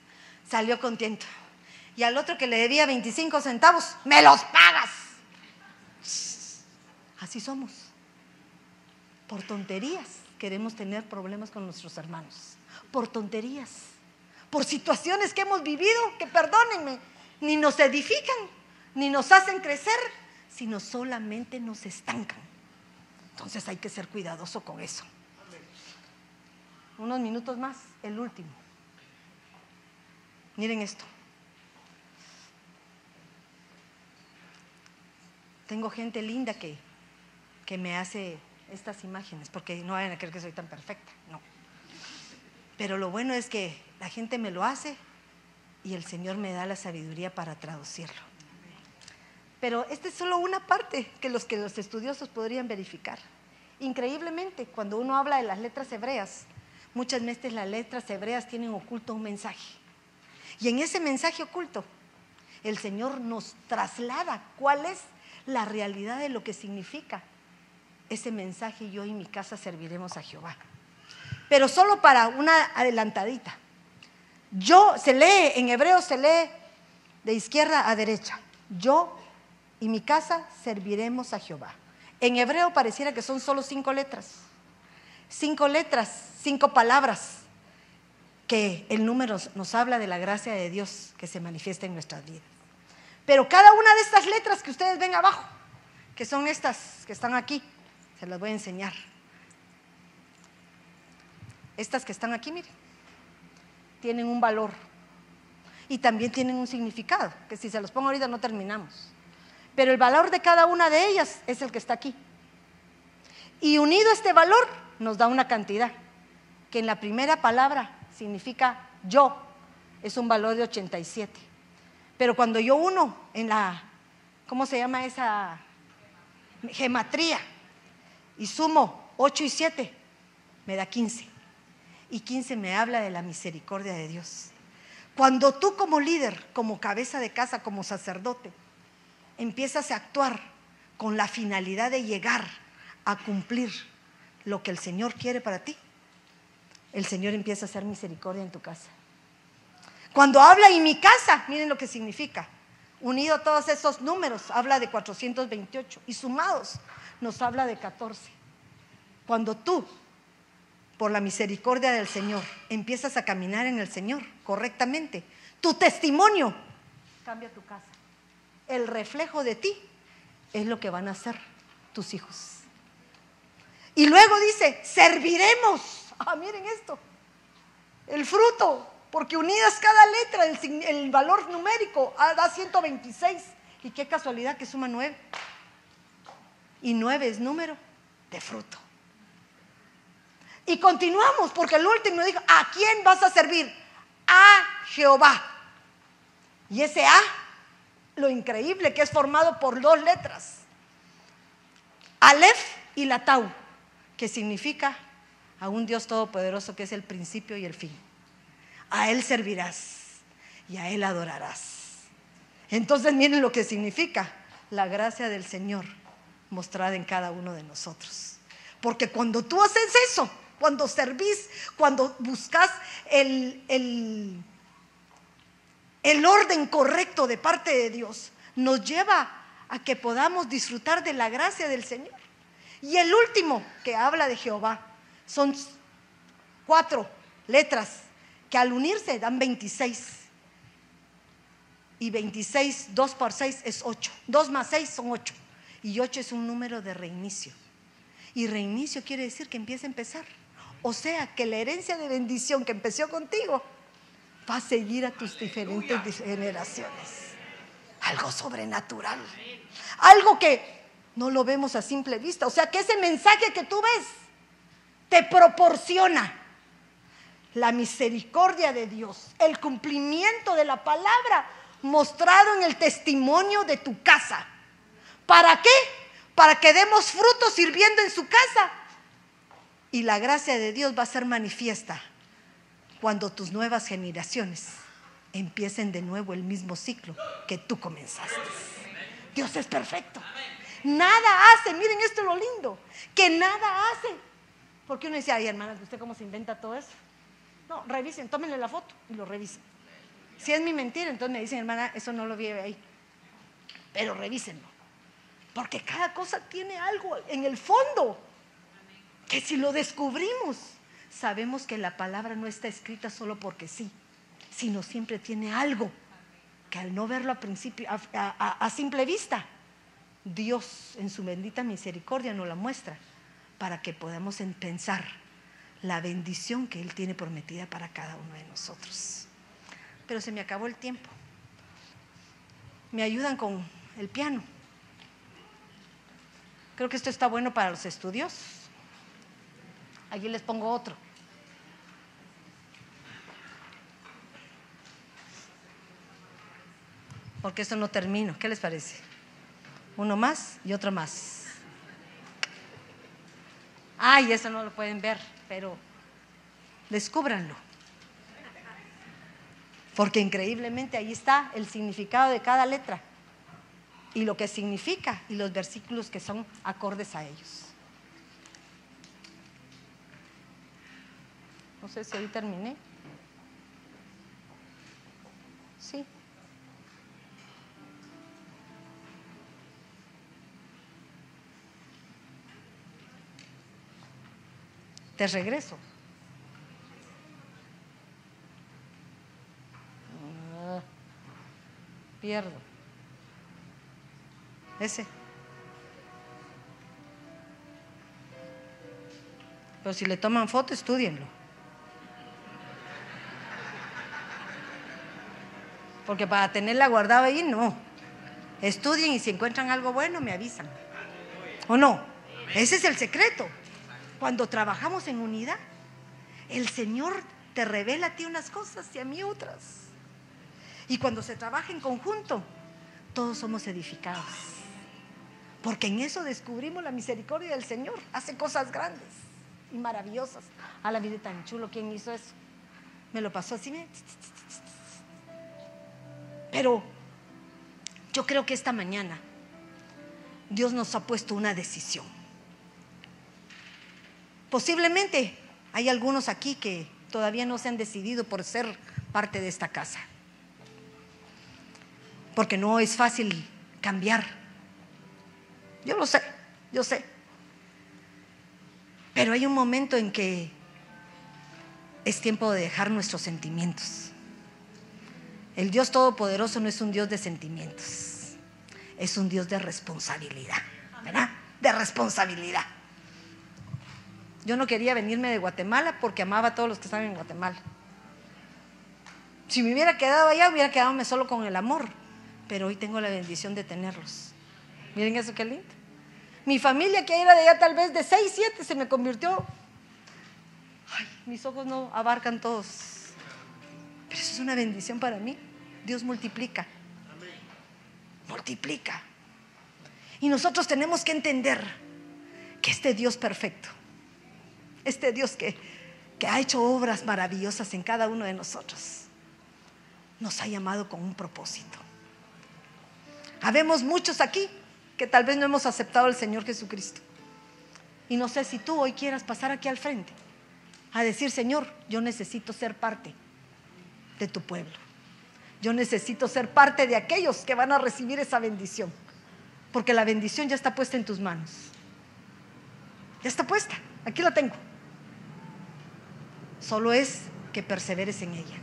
Salió contento. Y al otro que le debía 25 centavos, me los pagas. Así somos. Por tonterías queremos tener problemas con nuestros hermanos. Por tonterías. Por situaciones que hemos vivido que, perdónenme, ni nos edifican, ni nos hacen crecer, sino solamente nos estancan. Entonces hay que ser cuidadoso con eso. Unos minutos más, el último. Miren esto. Tengo gente linda que, que me hace estas imágenes, porque no vayan a creer que soy tan perfecta, no. Pero lo bueno es que la gente me lo hace y el Señor me da la sabiduría para traducirlo. Pero esta es solo una parte que los que los estudiosos podrían verificar. Increíblemente, cuando uno habla de las letras hebreas, muchas veces las letras hebreas tienen oculto un mensaje. Y en ese mensaje oculto, el Señor nos traslada cuál es la realidad de lo que significa ese mensaje. Yo y mi casa serviremos a Jehová. Pero solo para una adelantadita. Yo se lee, en hebreo se lee de izquierda a derecha. Yo y mi casa serviremos a Jehová. En hebreo pareciera que son solo cinco letras. Cinco letras, cinco palabras, que el número nos habla de la gracia de Dios que se manifiesta en nuestras vidas. Pero cada una de estas letras que ustedes ven abajo, que son estas que están aquí, se las voy a enseñar. Estas que están aquí, miren tienen un valor y también tienen un significado, que si se los pongo ahorita no terminamos. Pero el valor de cada una de ellas es el que está aquí. Y unido este valor nos da una cantidad, que en la primera palabra significa yo, es un valor de 87. Pero cuando yo uno en la, ¿cómo se llama esa? Gematría, y sumo 8 y 7, me da 15 y 15 me habla de la misericordia de Dios. Cuando tú como líder, como cabeza de casa, como sacerdote, empiezas a actuar con la finalidad de llegar a cumplir lo que el Señor quiere para ti, el Señor empieza a hacer misericordia en tu casa. Cuando habla en mi casa, miren lo que significa. Unido a todos esos números, habla de 428 y sumados nos habla de 14. Cuando tú por la misericordia del Señor, empiezas a caminar en el Señor correctamente, tu testimonio cambia tu casa. El reflejo de ti es lo que van a hacer tus hijos. Y luego dice, serviremos. Ah, miren esto. El fruto, porque unidas cada letra, el, valor numérico ah, da 126. Y qué casualidad que suma 9. Y 9 es número de fruto. Y continuamos, porque el último dijo, ¿a quién vas a servir? A Jehová. Y ese A, lo increíble que es formado por dos letras. Aleph y la Tau, que significa a un Dios todopoderoso que es el principio y el fin. A Él servirás y a Él adorarás. Entonces miren lo que significa la gracia del Señor mostrada en cada uno de nosotros. Porque cuando tú haces eso, cuando servís, cuando buscas el, el, el orden correcto de parte de Dios, nos lleva a que podamos disfrutar de la gracia del Señor. Y el último que habla de Jehová son cuatro letras que al unirse dan 26. Y 26, 2 por 6 es 8. 2 más 6 son 8. Y 8 es un número de reinicio. Y reinicio quiere decir que empieza a empezar. O sea que la herencia de bendición que empezó contigo va a seguir a tus diferentes generaciones. Algo sobrenatural. Algo que no lo vemos a simple vista. O sea que ese mensaje que tú ves te proporciona la misericordia de Dios, el cumplimiento de la palabra mostrado en el testimonio de tu casa. ¿Para qué? Para que demos frutos sirviendo en su casa Y la gracia de Dios va a ser manifiesta cuando tus nuevas generaciones empiecen de nuevo el mismo ciclo que tú comenzaste. Dios es perfecto. Nada hace, miren esto es lo lindo, que nada hace. Porque uno dice, ay hermana, ¿usted cómo se inventa todo eso? No, revisen, tómenle la foto y lo revisen. Si es mi mentira, entonces me dicen, hermana, eso no lo vi ahí. Pero revísenlo. Porque cada cosa tiene algo en el fondo. Que si lo descubrimos, sabemos que la palabra no está escrita solo porque sí, sino siempre tiene algo que al no verlo a, principio, a, simple vista, Dios en su bendita misericordia nos la muestra para que podamos pensar la bendición que Él tiene prometida para cada uno de nosotros. Pero se me acabó el tiempo. Me ayudan con el piano. Creo que esto está bueno para los estudios. Aquí les pongo otro. Porque esto no termino. ¿Qué les parece? Uno más y otro más. Ay, eso no lo pueden ver, pero descúbranlo. Porque increíblemente ahí está el significado de cada letra y lo que significa y los versículos que son acordes a ellos. No sé si ahí terminé. Sí. Te regreso. Ah, pierdo. Ese. Pero si le toman foto, estudienlo. Porque para tenerla guardada ahí, no. Estudien y si encuentran algo bueno, me avisan. ¿O no? Ese es el secreto. Cuando trabajamos en unidad, el Señor te revela a ti unas cosas y a mí otras. Y cuando se trabaja en conjunto, todos somos edificados. Porque en eso descubrimos la misericordia del Señor. Hace cosas grandes y maravillosas. A la vida tan chulo, ¿quién hizo eso? Me lo pasó así. Pero yo creo que esta mañana Dios nos ha puesto una decisión. Posiblemente hay algunos aquí que todavía no se han decidido por ser parte de esta casa. Porque no es fácil cambiar. Yo lo sé, yo sé. Pero hay un momento en que es tiempo de dejar nuestros sentimientos. El Dios Todopoderoso no es un Dios de sentimientos, es un Dios de responsabilidad, ¿verdad? De responsabilidad. Yo no quería venirme de Guatemala porque amaba a todos los que estaban en Guatemala. Si me hubiera quedado allá, hubiera quedado solo con el amor. Pero hoy tengo la bendición de tenerlos. Miren eso qué lindo. Mi familia que era de allá tal vez de 6, 7 se me convirtió. Ay, mis ojos no abarcan todos. Pero eso es una bendición para mí. Dios multiplica. Multiplica. Y nosotros tenemos que entender que este Dios perfecto este Dios que, que ha hecho obras maravillosas en cada uno de nosotros, nos ha llamado con un propósito. Habemos muchos aquí que tal vez no hemos aceptado al Señor Jesucristo. Y no sé si tú hoy quieras pasar aquí al frente a decir, Señor, yo necesito ser parte de tu pueblo. Yo necesito ser parte de aquellos que van a recibir esa bendición. Porque la bendición ya está puesta en tus manos. Ya está puesta. Aquí la tengo. Solo es que perseveres en ella.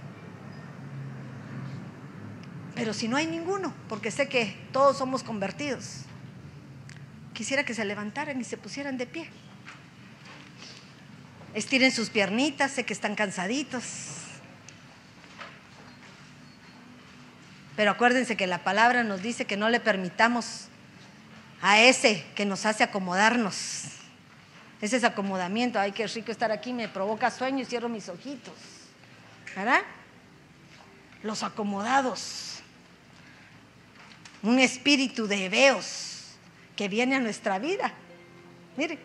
Pero si no hay ninguno, porque sé que todos somos convertidos, quisiera que se levantaran y se pusieran de pie. Estiren sus piernitas, sé que están cansaditos. Pero acuérdense que la palabra nos dice que no le permitamos a ese que nos hace acomodarnos ese es acomodamiento. Ay, qué rico estar aquí, me provoca sueño y cierro mis ojitos. ¿Verdad? Los acomodados. Un espíritu de hebeos que viene a nuestra vida. Mire,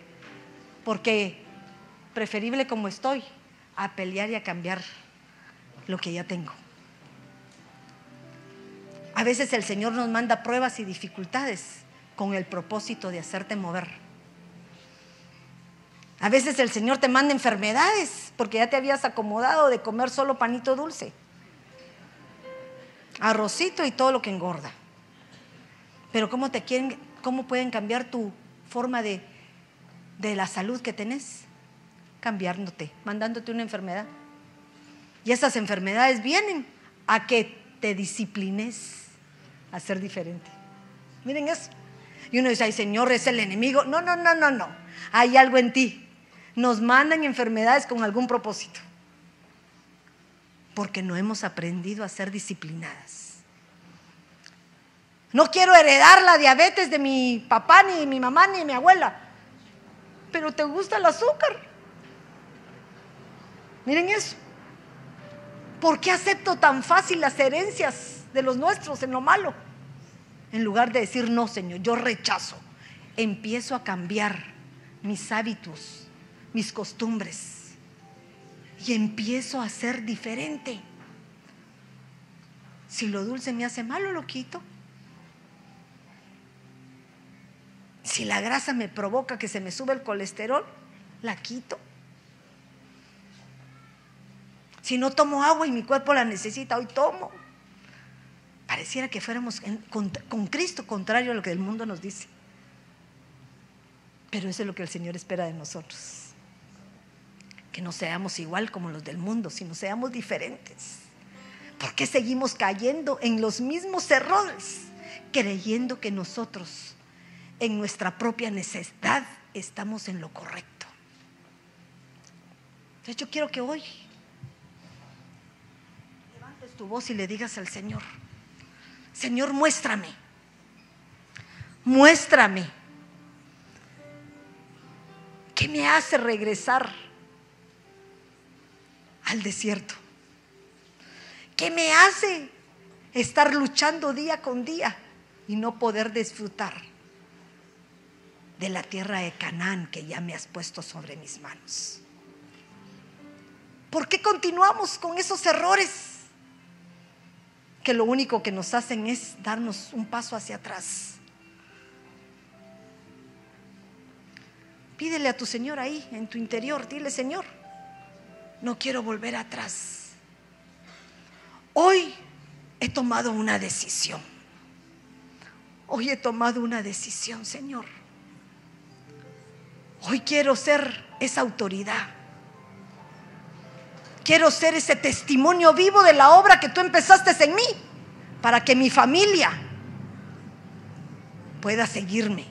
porque preferible como estoy a pelear y a cambiar lo que ya tengo. A veces el Señor nos manda pruebas y dificultades con el propósito de hacerte mover. A veces el Señor te manda enfermedades porque ya te habías acomodado de comer solo panito dulce, arrocito y todo lo que engorda. Pero ¿cómo te quieren, cómo pueden cambiar tu forma de, de la salud que tenés? Cambiándote, mandándote una enfermedad. Y esas enfermedades vienen a que te disciplines a ser diferente. Miren eso. Y uno dice, ay Señor, es el enemigo. No, no, no, no, no. Hay algo en ti. Nos mandan enfermedades con algún propósito. Porque no hemos aprendido a ser disciplinadas. No quiero heredar la diabetes de mi papá, ni de mi mamá, ni de mi abuela. Pero te gusta el azúcar. Miren eso. ¿Por qué acepto tan fácil las herencias de los nuestros en lo malo? En lugar de decir, no, Señor, yo rechazo. Empiezo a cambiar mis hábitos, mis costumbres. Y empiezo a ser diferente. Si lo dulce me hace malo, lo quito. Si la grasa me provoca que se me sube el colesterol, la quito. Si no tomo agua y mi cuerpo la necesita, hoy tomo. Pareciera que fuéramos con, con, Cristo contrario a lo que el mundo nos dice. Pero eso es lo que el Señor espera de nosotros. Que no seamos igual como los del mundo, sino seamos diferentes. ¿Por qué seguimos cayendo en los mismos errores, creyendo que nosotros, en nuestra propia necesidad, estamos en lo correcto? Entonces yo quiero que hoy tu voz y le digas al Señor, Señor, muéstrame, muéstrame, ¿qué me hace regresar al desierto? ¿Qué me hace estar luchando día con día y no poder disfrutar de la tierra de Canaán que ya me has puesto sobre mis manos? ¿Por qué continuamos con esos errores? Que lo único que nos hacen es darnos un paso hacia atrás. Pídele a tu Señor ahí, en tu interior, dile, Señor, no quiero volver atrás. Hoy he tomado una decisión. Hoy he tomado una decisión, Señor. Hoy quiero ser esa autoridad Quiero ser ese testimonio vivo de la obra que tú empezaste en mí, para que mi familia pueda seguirme.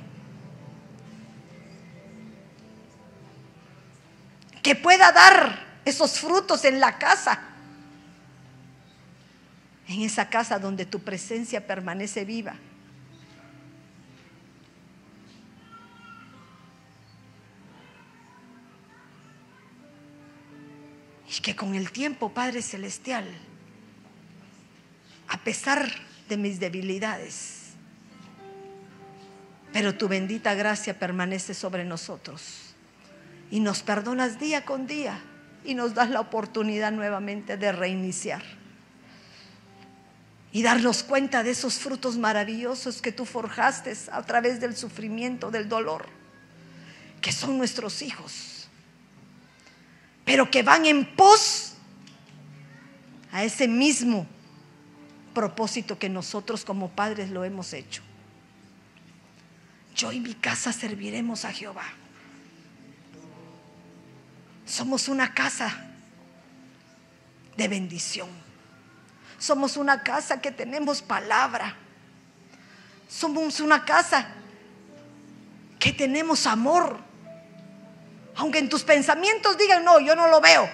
Que pueda dar esos frutos en la casa. En esa casa donde tu presencia permanece viva. Y que con el tiempo, Padre Celestial, a pesar de mis debilidades, pero tu bendita gracia permanece sobre nosotros y nos perdonas día con día y nos das la oportunidad nuevamente de reiniciar y darnos cuenta de esos frutos maravillosos que tú forjaste a través del sufrimiento, del dolor, que son nuestros hijos pero que van en pos a ese mismo propósito que nosotros como padres lo hemos hecho. Yo y mi casa serviremos a Jehová. Somos una casa de bendición. Somos una casa que tenemos palabra. Somos una casa que tenemos amor. Aunque en tus pensamientos digan, no, yo no lo veo.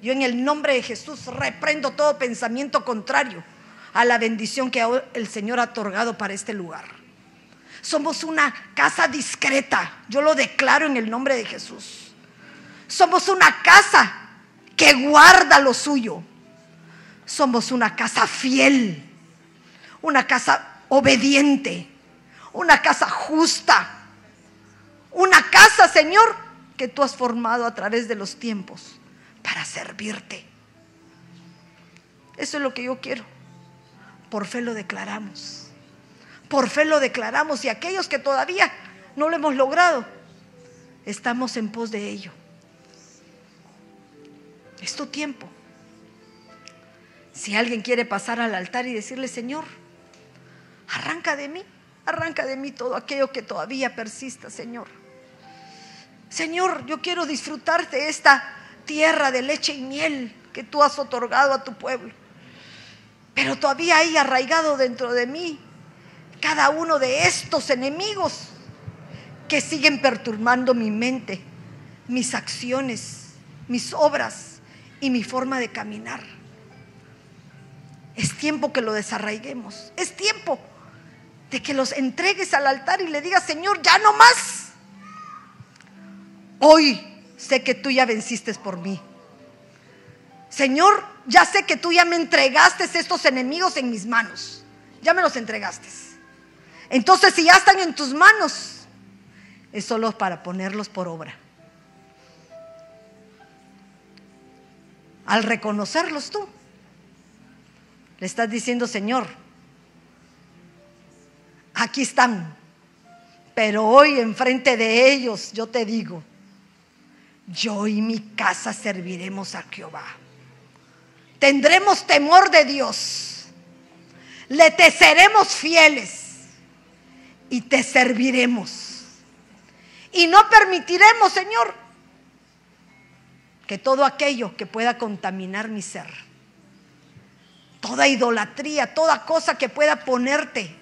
Yo en el nombre de Jesús reprendo todo pensamiento contrario a la bendición que el Señor ha otorgado para este lugar. Somos una casa discreta, yo lo declaro en el nombre de Jesús. Somos una casa que guarda lo suyo. Somos una casa fiel, una casa obediente, una casa justa, una casa, Señor, que tú has formado a través de los tiempos para servirte. Eso es lo que yo quiero. Por fe lo declaramos. Por fe lo declaramos y aquellos que todavía no lo hemos logrado, estamos en pos de ello. Es tu tiempo. Si alguien quiere pasar al altar y decirle, Señor, arranca de mí, arranca de mí todo aquello que todavía persista, Señor. Señor, yo quiero disfrutar de esta tierra de leche y miel que tú has otorgado a tu pueblo. Pero todavía hay arraigado dentro de mí cada uno de estos enemigos que siguen perturbando mi mente, mis acciones, mis obras y mi forma de caminar. Es tiempo que lo desarraiguemos. Es tiempo de que los entregues al altar y le digas, Señor, ya no más. Hoy sé que tú ya venciste por mí. Señor, ya sé que tú ya me entregaste estos enemigos en mis manos. Ya me los entregaste. Entonces, si ya están en tus manos, es solo para ponerlos por obra. Al reconocerlos tú, le estás diciendo, Señor, aquí están, pero hoy enfrente de ellos yo te digo, yo y mi casa serviremos a Jehová. Tendremos temor de Dios. Le te seremos fieles y te serviremos. Y no permitiremos, Señor, que todo aquello que pueda contaminar mi ser, toda idolatría, toda cosa que pueda ponerte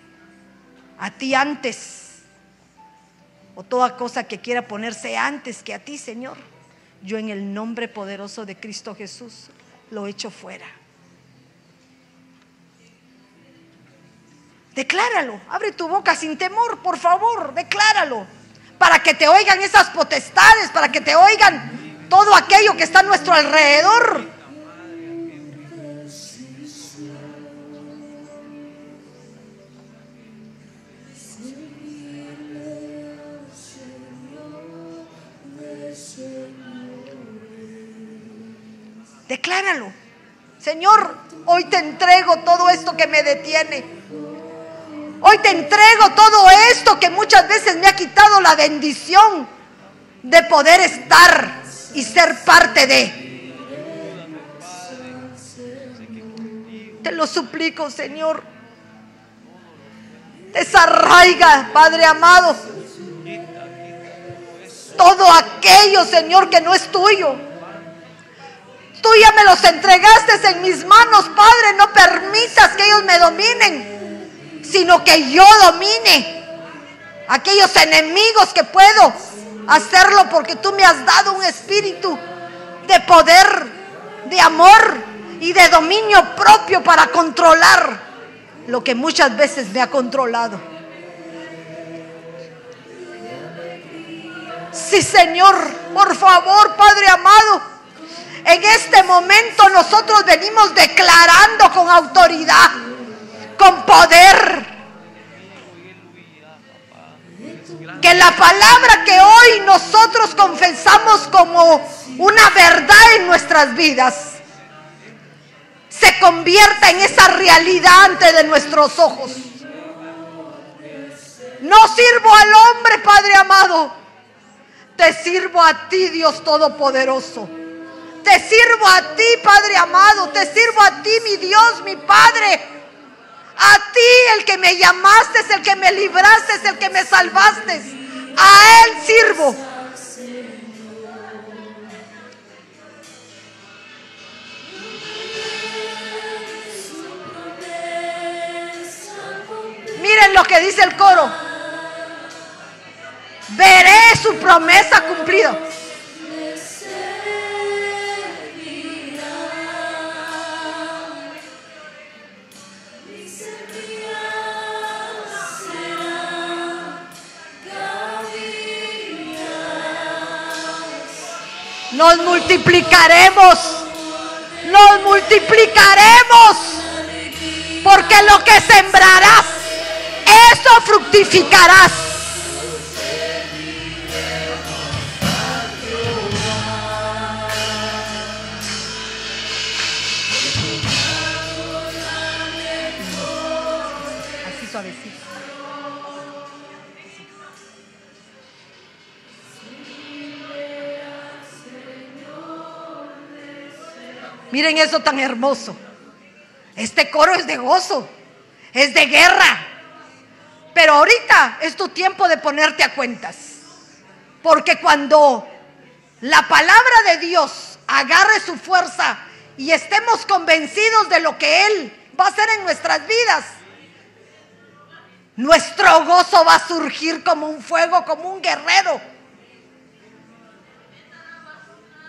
a ti antes, o toda cosa que quiera ponerse antes que a ti, Señor yo en el nombre poderoso de Cristo Jesús lo echo fuera. Decláralo, abre tu boca sin temor, por favor, decláralo, para que te oigan esas potestades, para que te oigan todo aquello que está a nuestro alrededor. Decláralo. Señor, hoy te entrego todo esto que me detiene. Hoy te entrego todo esto que muchas veces me ha quitado la bendición de poder estar y ser parte de. Te lo suplico, Señor. Desarraiga, Padre amado, todo aquello, Señor, que no es tuyo Tú ya me los entregaste en mis manos, Padre. No permitas que ellos me dominen, sino que yo domine aquellos enemigos que puedo hacerlo porque tú me has dado un espíritu de poder, de amor y de dominio propio para controlar lo que muchas veces me ha controlado. Sí, Señor, por favor, Padre amado. En este momento nosotros venimos declarando con autoridad, con poder, que la palabra que hoy nosotros confesamos como una verdad en nuestras vidas, se convierta en esa realidad ante de nuestros ojos. No sirvo al hombre, Padre amado, te sirvo a ti, Dios Todopoderoso. Te sirvo a ti, Padre amado. Te sirvo a ti, mi Dios, mi Padre. A ti, el que me llamaste, el que me libraste, el que me salvaste. A Él sirvo. Miren lo que dice el coro. Veré su promesa cumplida. Nos multiplicaremos. Nos multiplicaremos. Porque lo que sembrarás, eso fructificarás. Miren eso tan hermoso. Este coro es de gozo, es de guerra. Pero ahorita es tu tiempo de ponerte a cuentas. Porque cuando la palabra de Dios agarre su fuerza y estemos convencidos de lo que Él va a hacer en nuestras vidas, nuestro gozo va a surgir como un fuego, como un guerrero.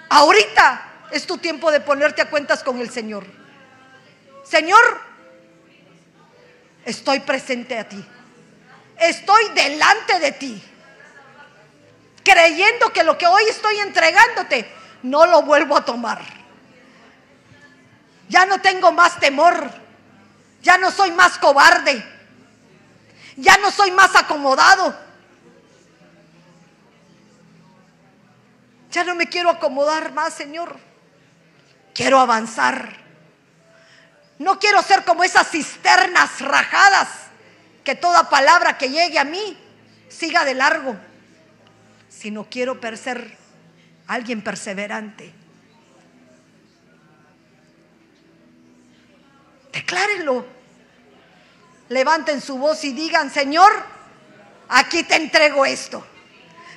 Ahorita es tu tiempo de ponerte a cuentas con el Señor. Señor, estoy presente a ti. Estoy delante de ti. Creyendo que lo que hoy estoy entregándote no lo vuelvo a tomar. Ya no tengo más temor. Ya no soy más cobarde. Ya no soy más acomodado. Ya no me quiero acomodar más, Señor. Quiero avanzar. No quiero ser como esas cisternas rajadas que toda palabra que llegue a mí siga de largo, sino quiero ser alguien perseverante. Declárenlo. Levanten su voz y digan, Señor, aquí te entrego esto.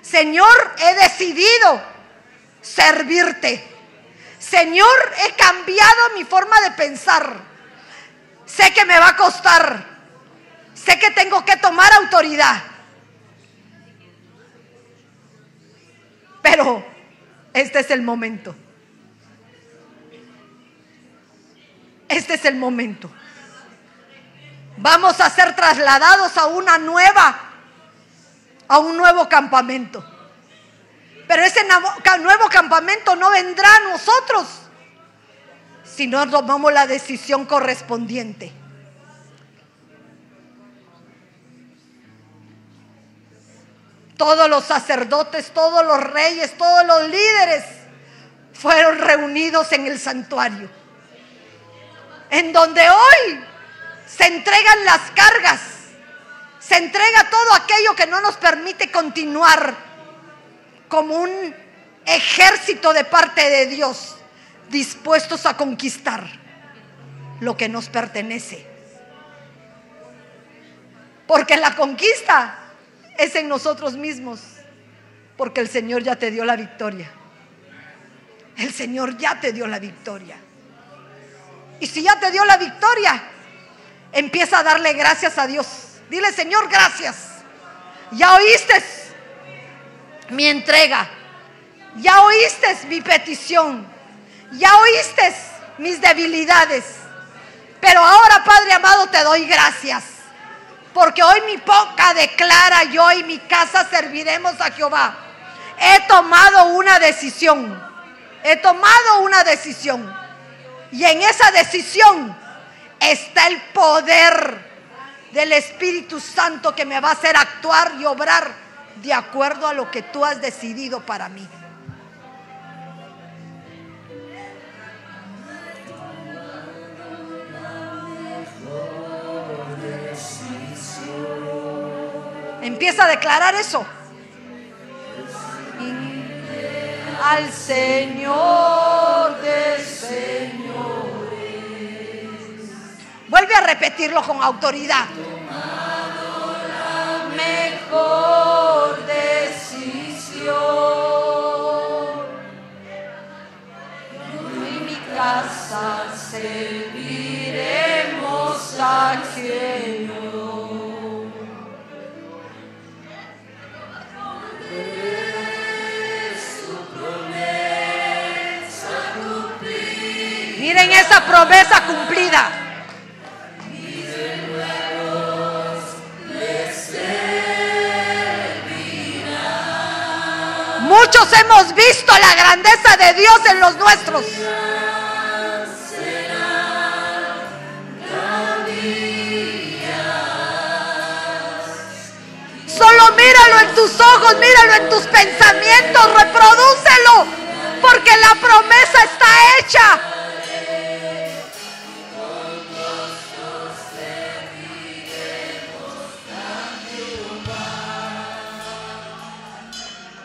Señor, he decidido servirte. Señor, he cambiado mi forma de pensar. Sé que me va a costar. Sé que tengo que tomar autoridad. Pero este es el momento. Este es el momento. Vamos a ser trasladados a una nueva, a un nuevo campamento. Pero ese nuevo campamento no vendrá a nosotros si no tomamos la decisión correspondiente. Todos los sacerdotes, todos los reyes, todos los líderes fueron reunidos en el santuario, en donde hoy se entregan las cargas, se entrega todo aquello que no nos permite continuar como un ejército de parte de Dios, dispuestos a conquistar lo que nos pertenece. Porque la conquista es en nosotros mismos, porque el Señor ya te dio la victoria. El Señor ya te dio la victoria. Y si ya te dio la victoria, empieza a darle gracias a Dios. Dile, Señor, gracias. Ya oíste mi entrega. Ya oíste mi petición. Ya oíste mis debilidades. Pero ahora, Padre amado, te doy gracias. Porque hoy mi boca declara, yo y mi casa serviremos a Jehová. He tomado una decisión. He tomado una decisión. Y en esa decisión está el poder del Espíritu Santo que me va a hacer actuar y obrar de acuerdo a lo que tú has decidido para mí. Empieza a declarar eso. al Señor de Vuelve a repetirlo con autoridad. Mejor decisión. En mi casa serviremos a Miren esa promesa cumplida. Muchos hemos visto la grandeza de Dios en los nuestros. Solo míralo en tus ojos, míralo en tus pensamientos, reprodúcelo, porque la promesa está hecha.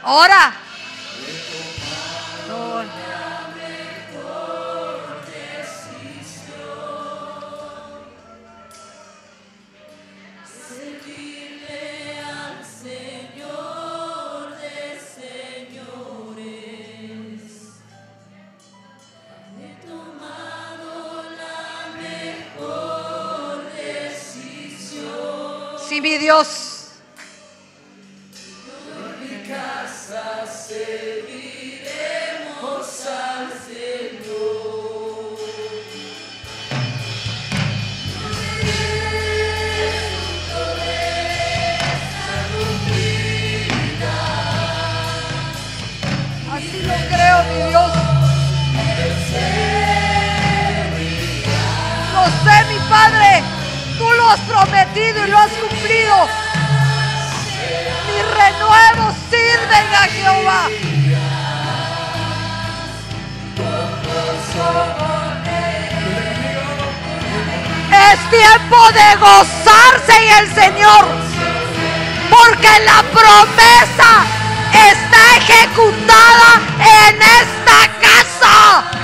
Ahora, Dios. lo has prometido y lo has cumplido. Mis renuevos sirven a Jehová. Es tiempo de gozarse en el Señor, porque la promesa está ejecutada en esta casa.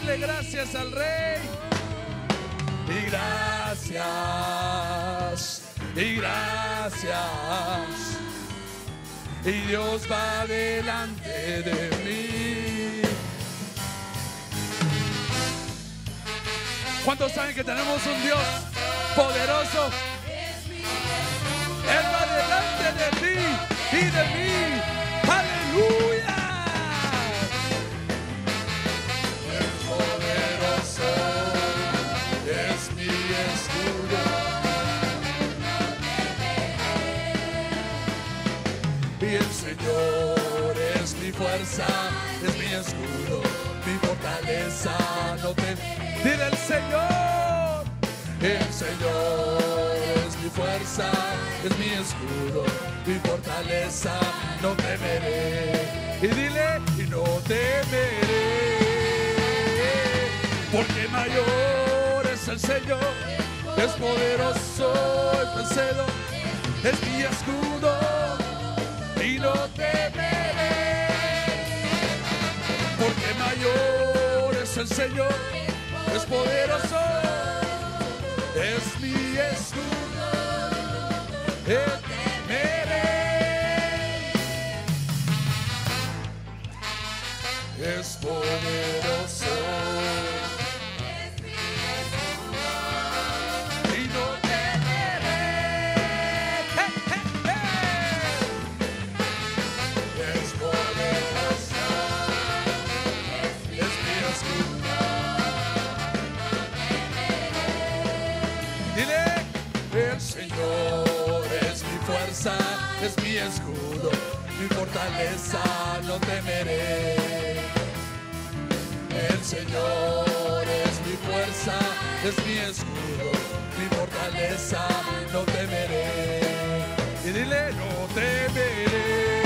Decirle gracias al Rey. Y gracias. Y gracias. Y Dios va delante de mí. ¿Cuántos saben que tenemos un Dios poderoso? Señor es mi fuerza, es mi escudo, mi fortaleza. No te dile el Señor, el Señor es mi fuerza, es mi escudo, mi fortaleza. No temeré. Y dile, y no temeré, porque mayor es el Señor, es poderoso, es vencedor, es mi escudo el Señor, es poderoso, es mi escudo, no temeré, es poderoso. Mi fortaleza, no temeré. El Señor es mi fuerza, es mi escudo, mi fortaleza, no temeré. Y dile, no temeré,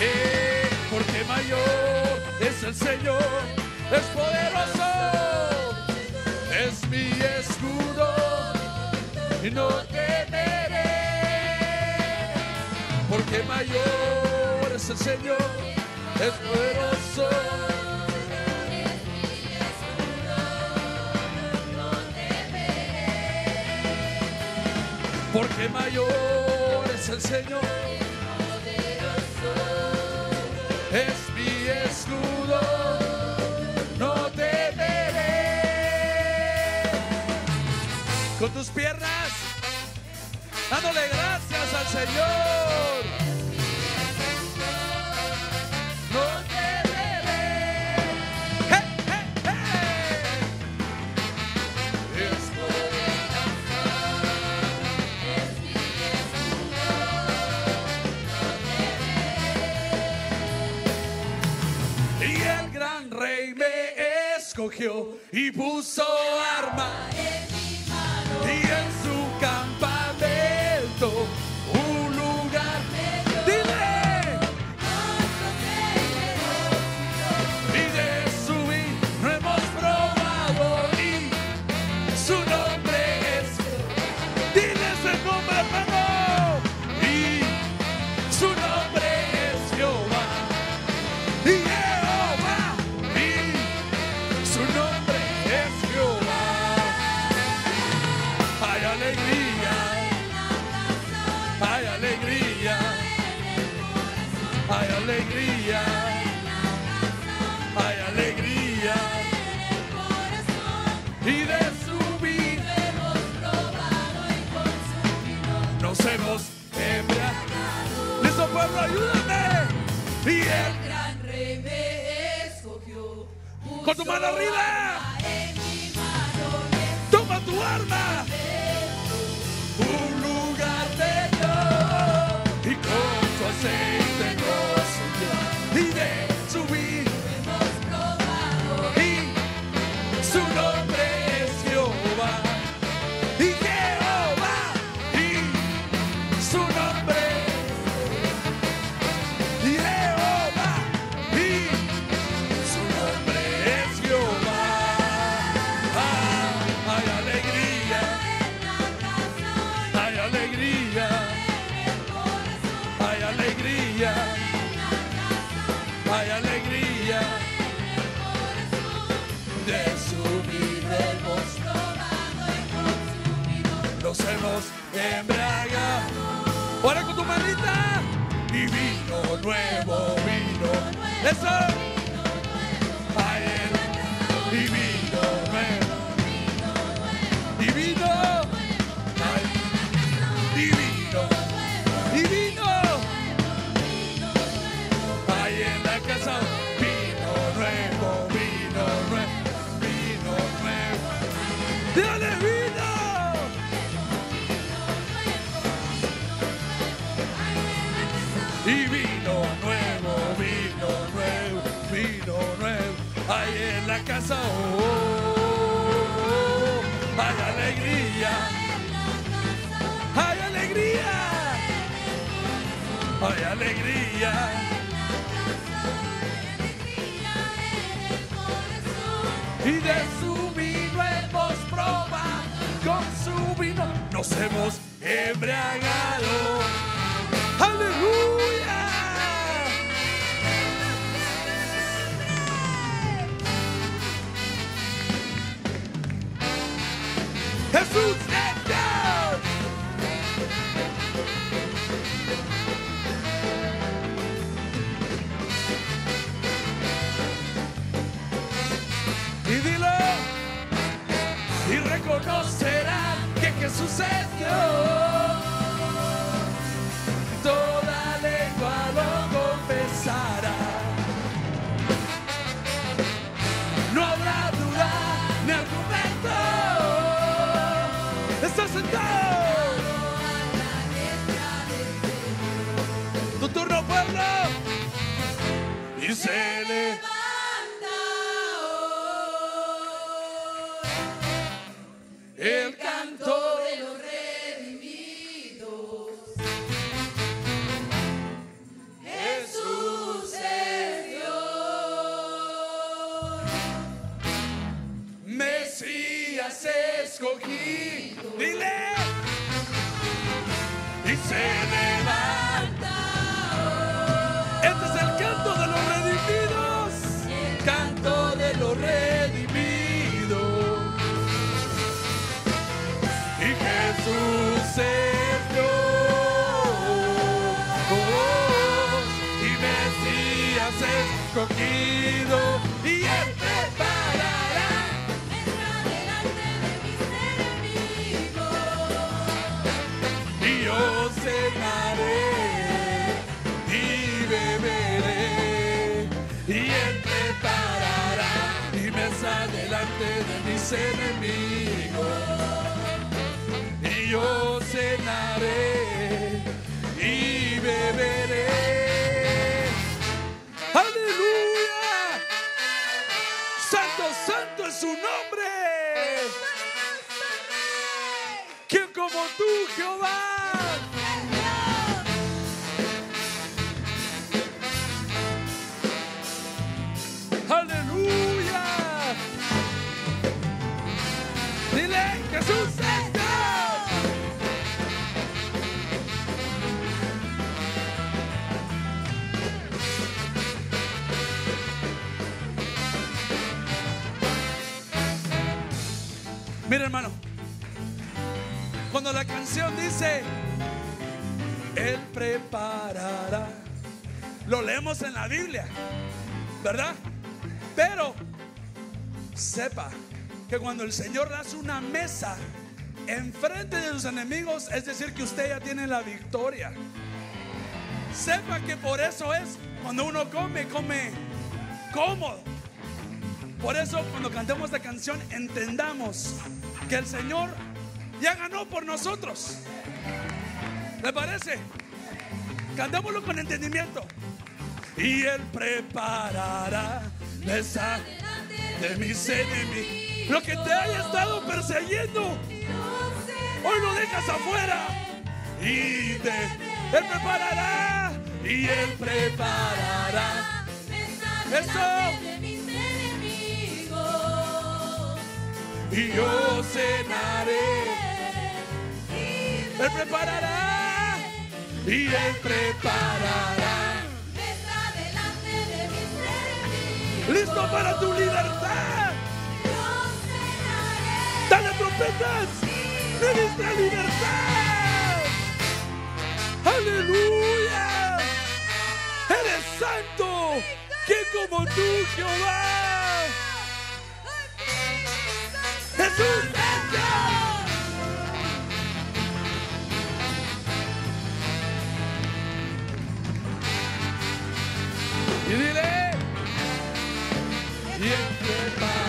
eh, porque mayor es el Señor, es poderoso, es mi escudo, y no temeré, porque mayor es el Señor, es poderoso. porque mayor es el Señor. Es mi escudo, no temeré. Con tus piernas, dándole gracias al Señor. No temeré. ¡Hey, hey, hey! Es Y el gran rey me escogió y puso arma Y él gran rey me escogió. con tu mano arriba. Toma tu arma. Un lugar de Dios y con su aceite Hay en la casa, oh, oh, oh. hay alegría. Hay alegría. Hay alegría. y de su vino hemos probado, con su vino nos hemos embriagado. ¡Aleluya! Y reconocerá que Jesús es. Toda lengua lo confesará. No habrá duda ni argumento. Está sentado. Tu turno, pueblo. Y se le mis enemigos y yo cenaré y beberé. Aleluya. Santo santo es su nombre. ¿Quién como tú, Jehová? Jesús es. Mira, hermano. Cuando la canción dice, Él preparará, lo leemos en la Biblia, ¿verdad? Pero sepa que cuando el Señor hace una mesa enfrente de sus enemigos, es decir, que usted ya tiene la victoria. Sepa que por eso es cuando uno come, come cómodo. Por eso cuando cantemos esta canción entendamos que el Señor ya ganó por nosotros. ¿Le parece? Cantémoslo con entendimiento. Y Él preparará mesa de mis enemigos. Lo que te haya estado persiguiendo, hoy lo dejas afuera. Y te, Él preparará. Y Él preparará. Eso. Y yo cenaré. Él preparará. Y Él preparará. Listo para tu libertad trompetas de nuestra libertad. Aleluya. Eres santo. ¿Quién como tú, Jehová? Jesús, santo. Y dile, y entre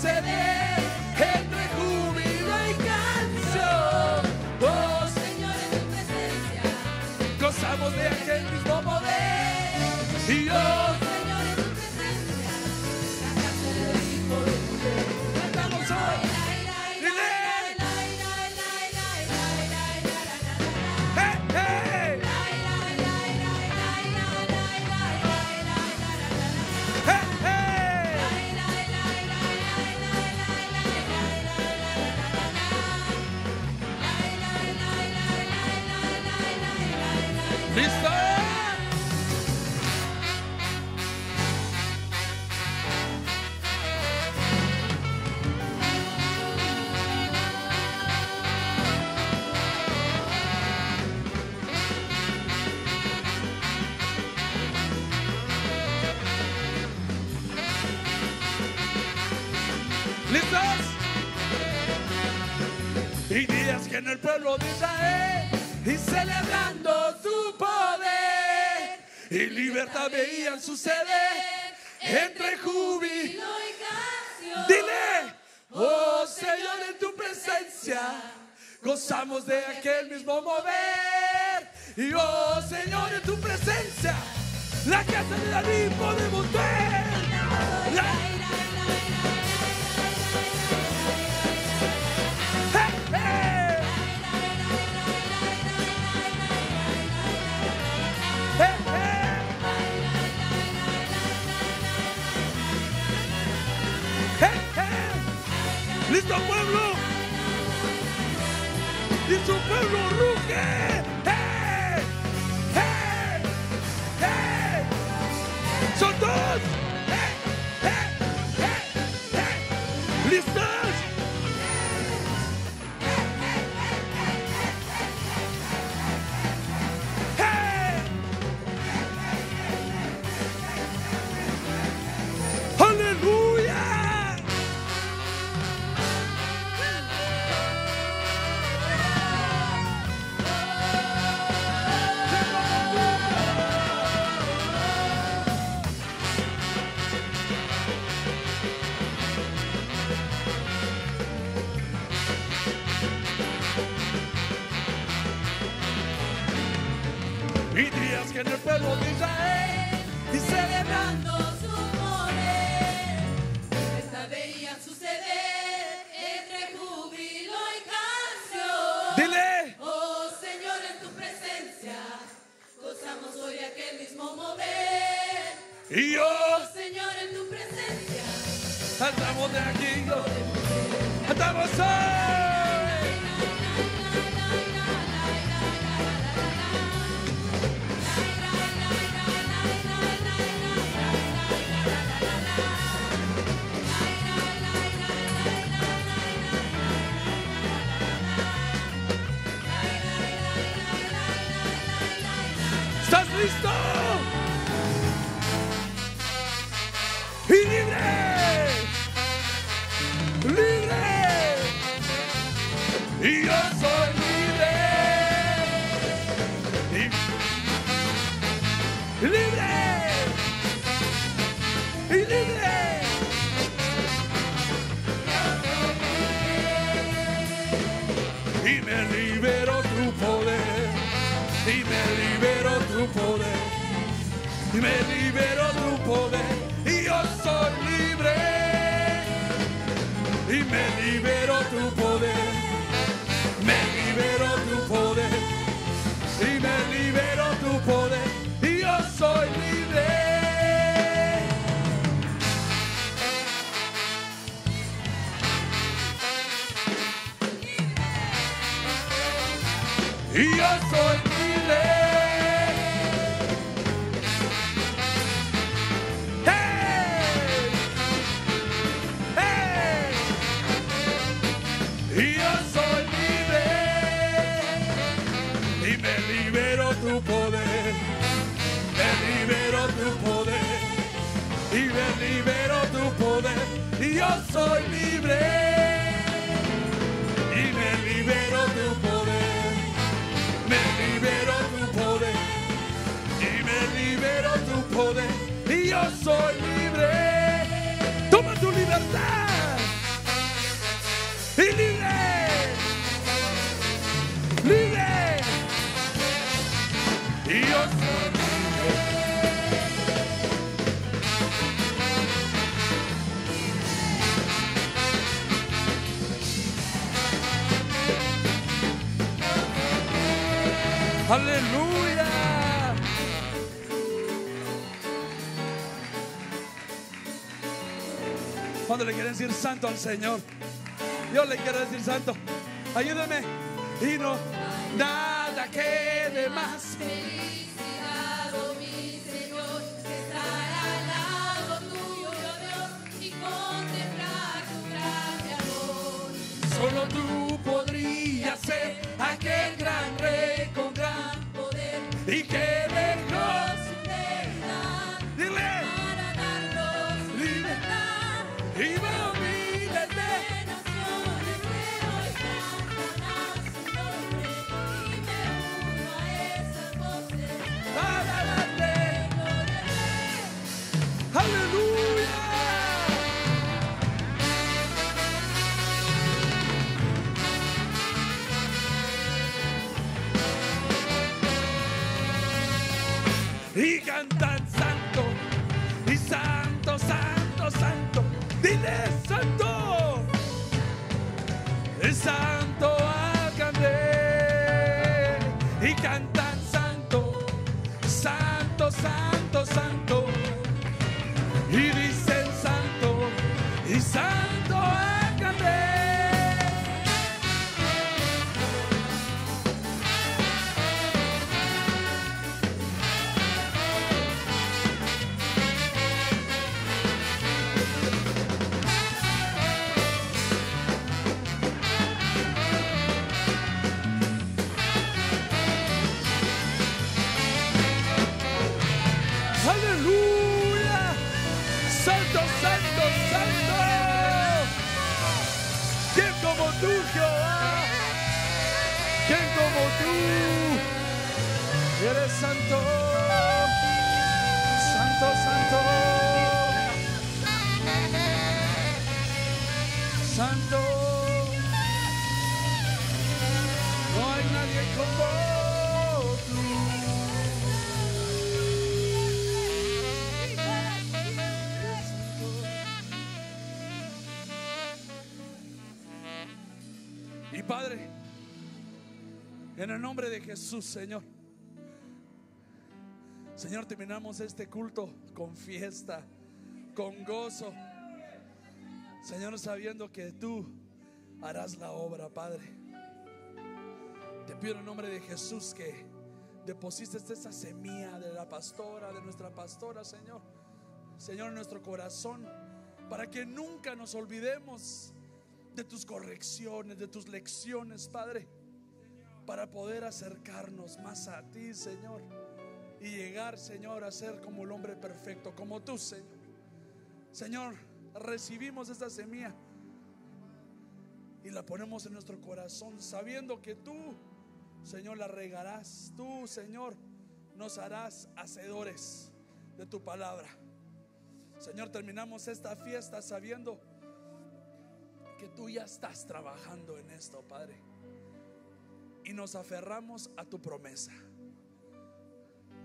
ceder su pueblo ruge. Aleluya. Cuando le quieren decir santo al Señor, yo le quiero decir santo. Ayúdeme. Y no nada quede más. Jesús, Señor. Señor, terminamos este culto con fiesta, con gozo. Señor, sabiendo que tú harás la obra, Padre. Te pido en el nombre de Jesús que deposites esa semilla de la pastora, de nuestra pastora, Señor. Señor, en nuestro corazón, para que nunca nos olvidemos de tus correcciones, de tus lecciones, Padre, para poder acercarnos más a ti, Señor, y llegar, Señor, a ser como el hombre perfecto, como tú, Señor. Señor, recibimos esta semilla y la ponemos en nuestro corazón, sabiendo que tú, Señor, la regarás, tú, Señor, nos harás hacedores de tu palabra. Señor, terminamos esta fiesta sabiendo que tú ya estás trabajando en esto, Padre. Y nos aferramos a tu promesa.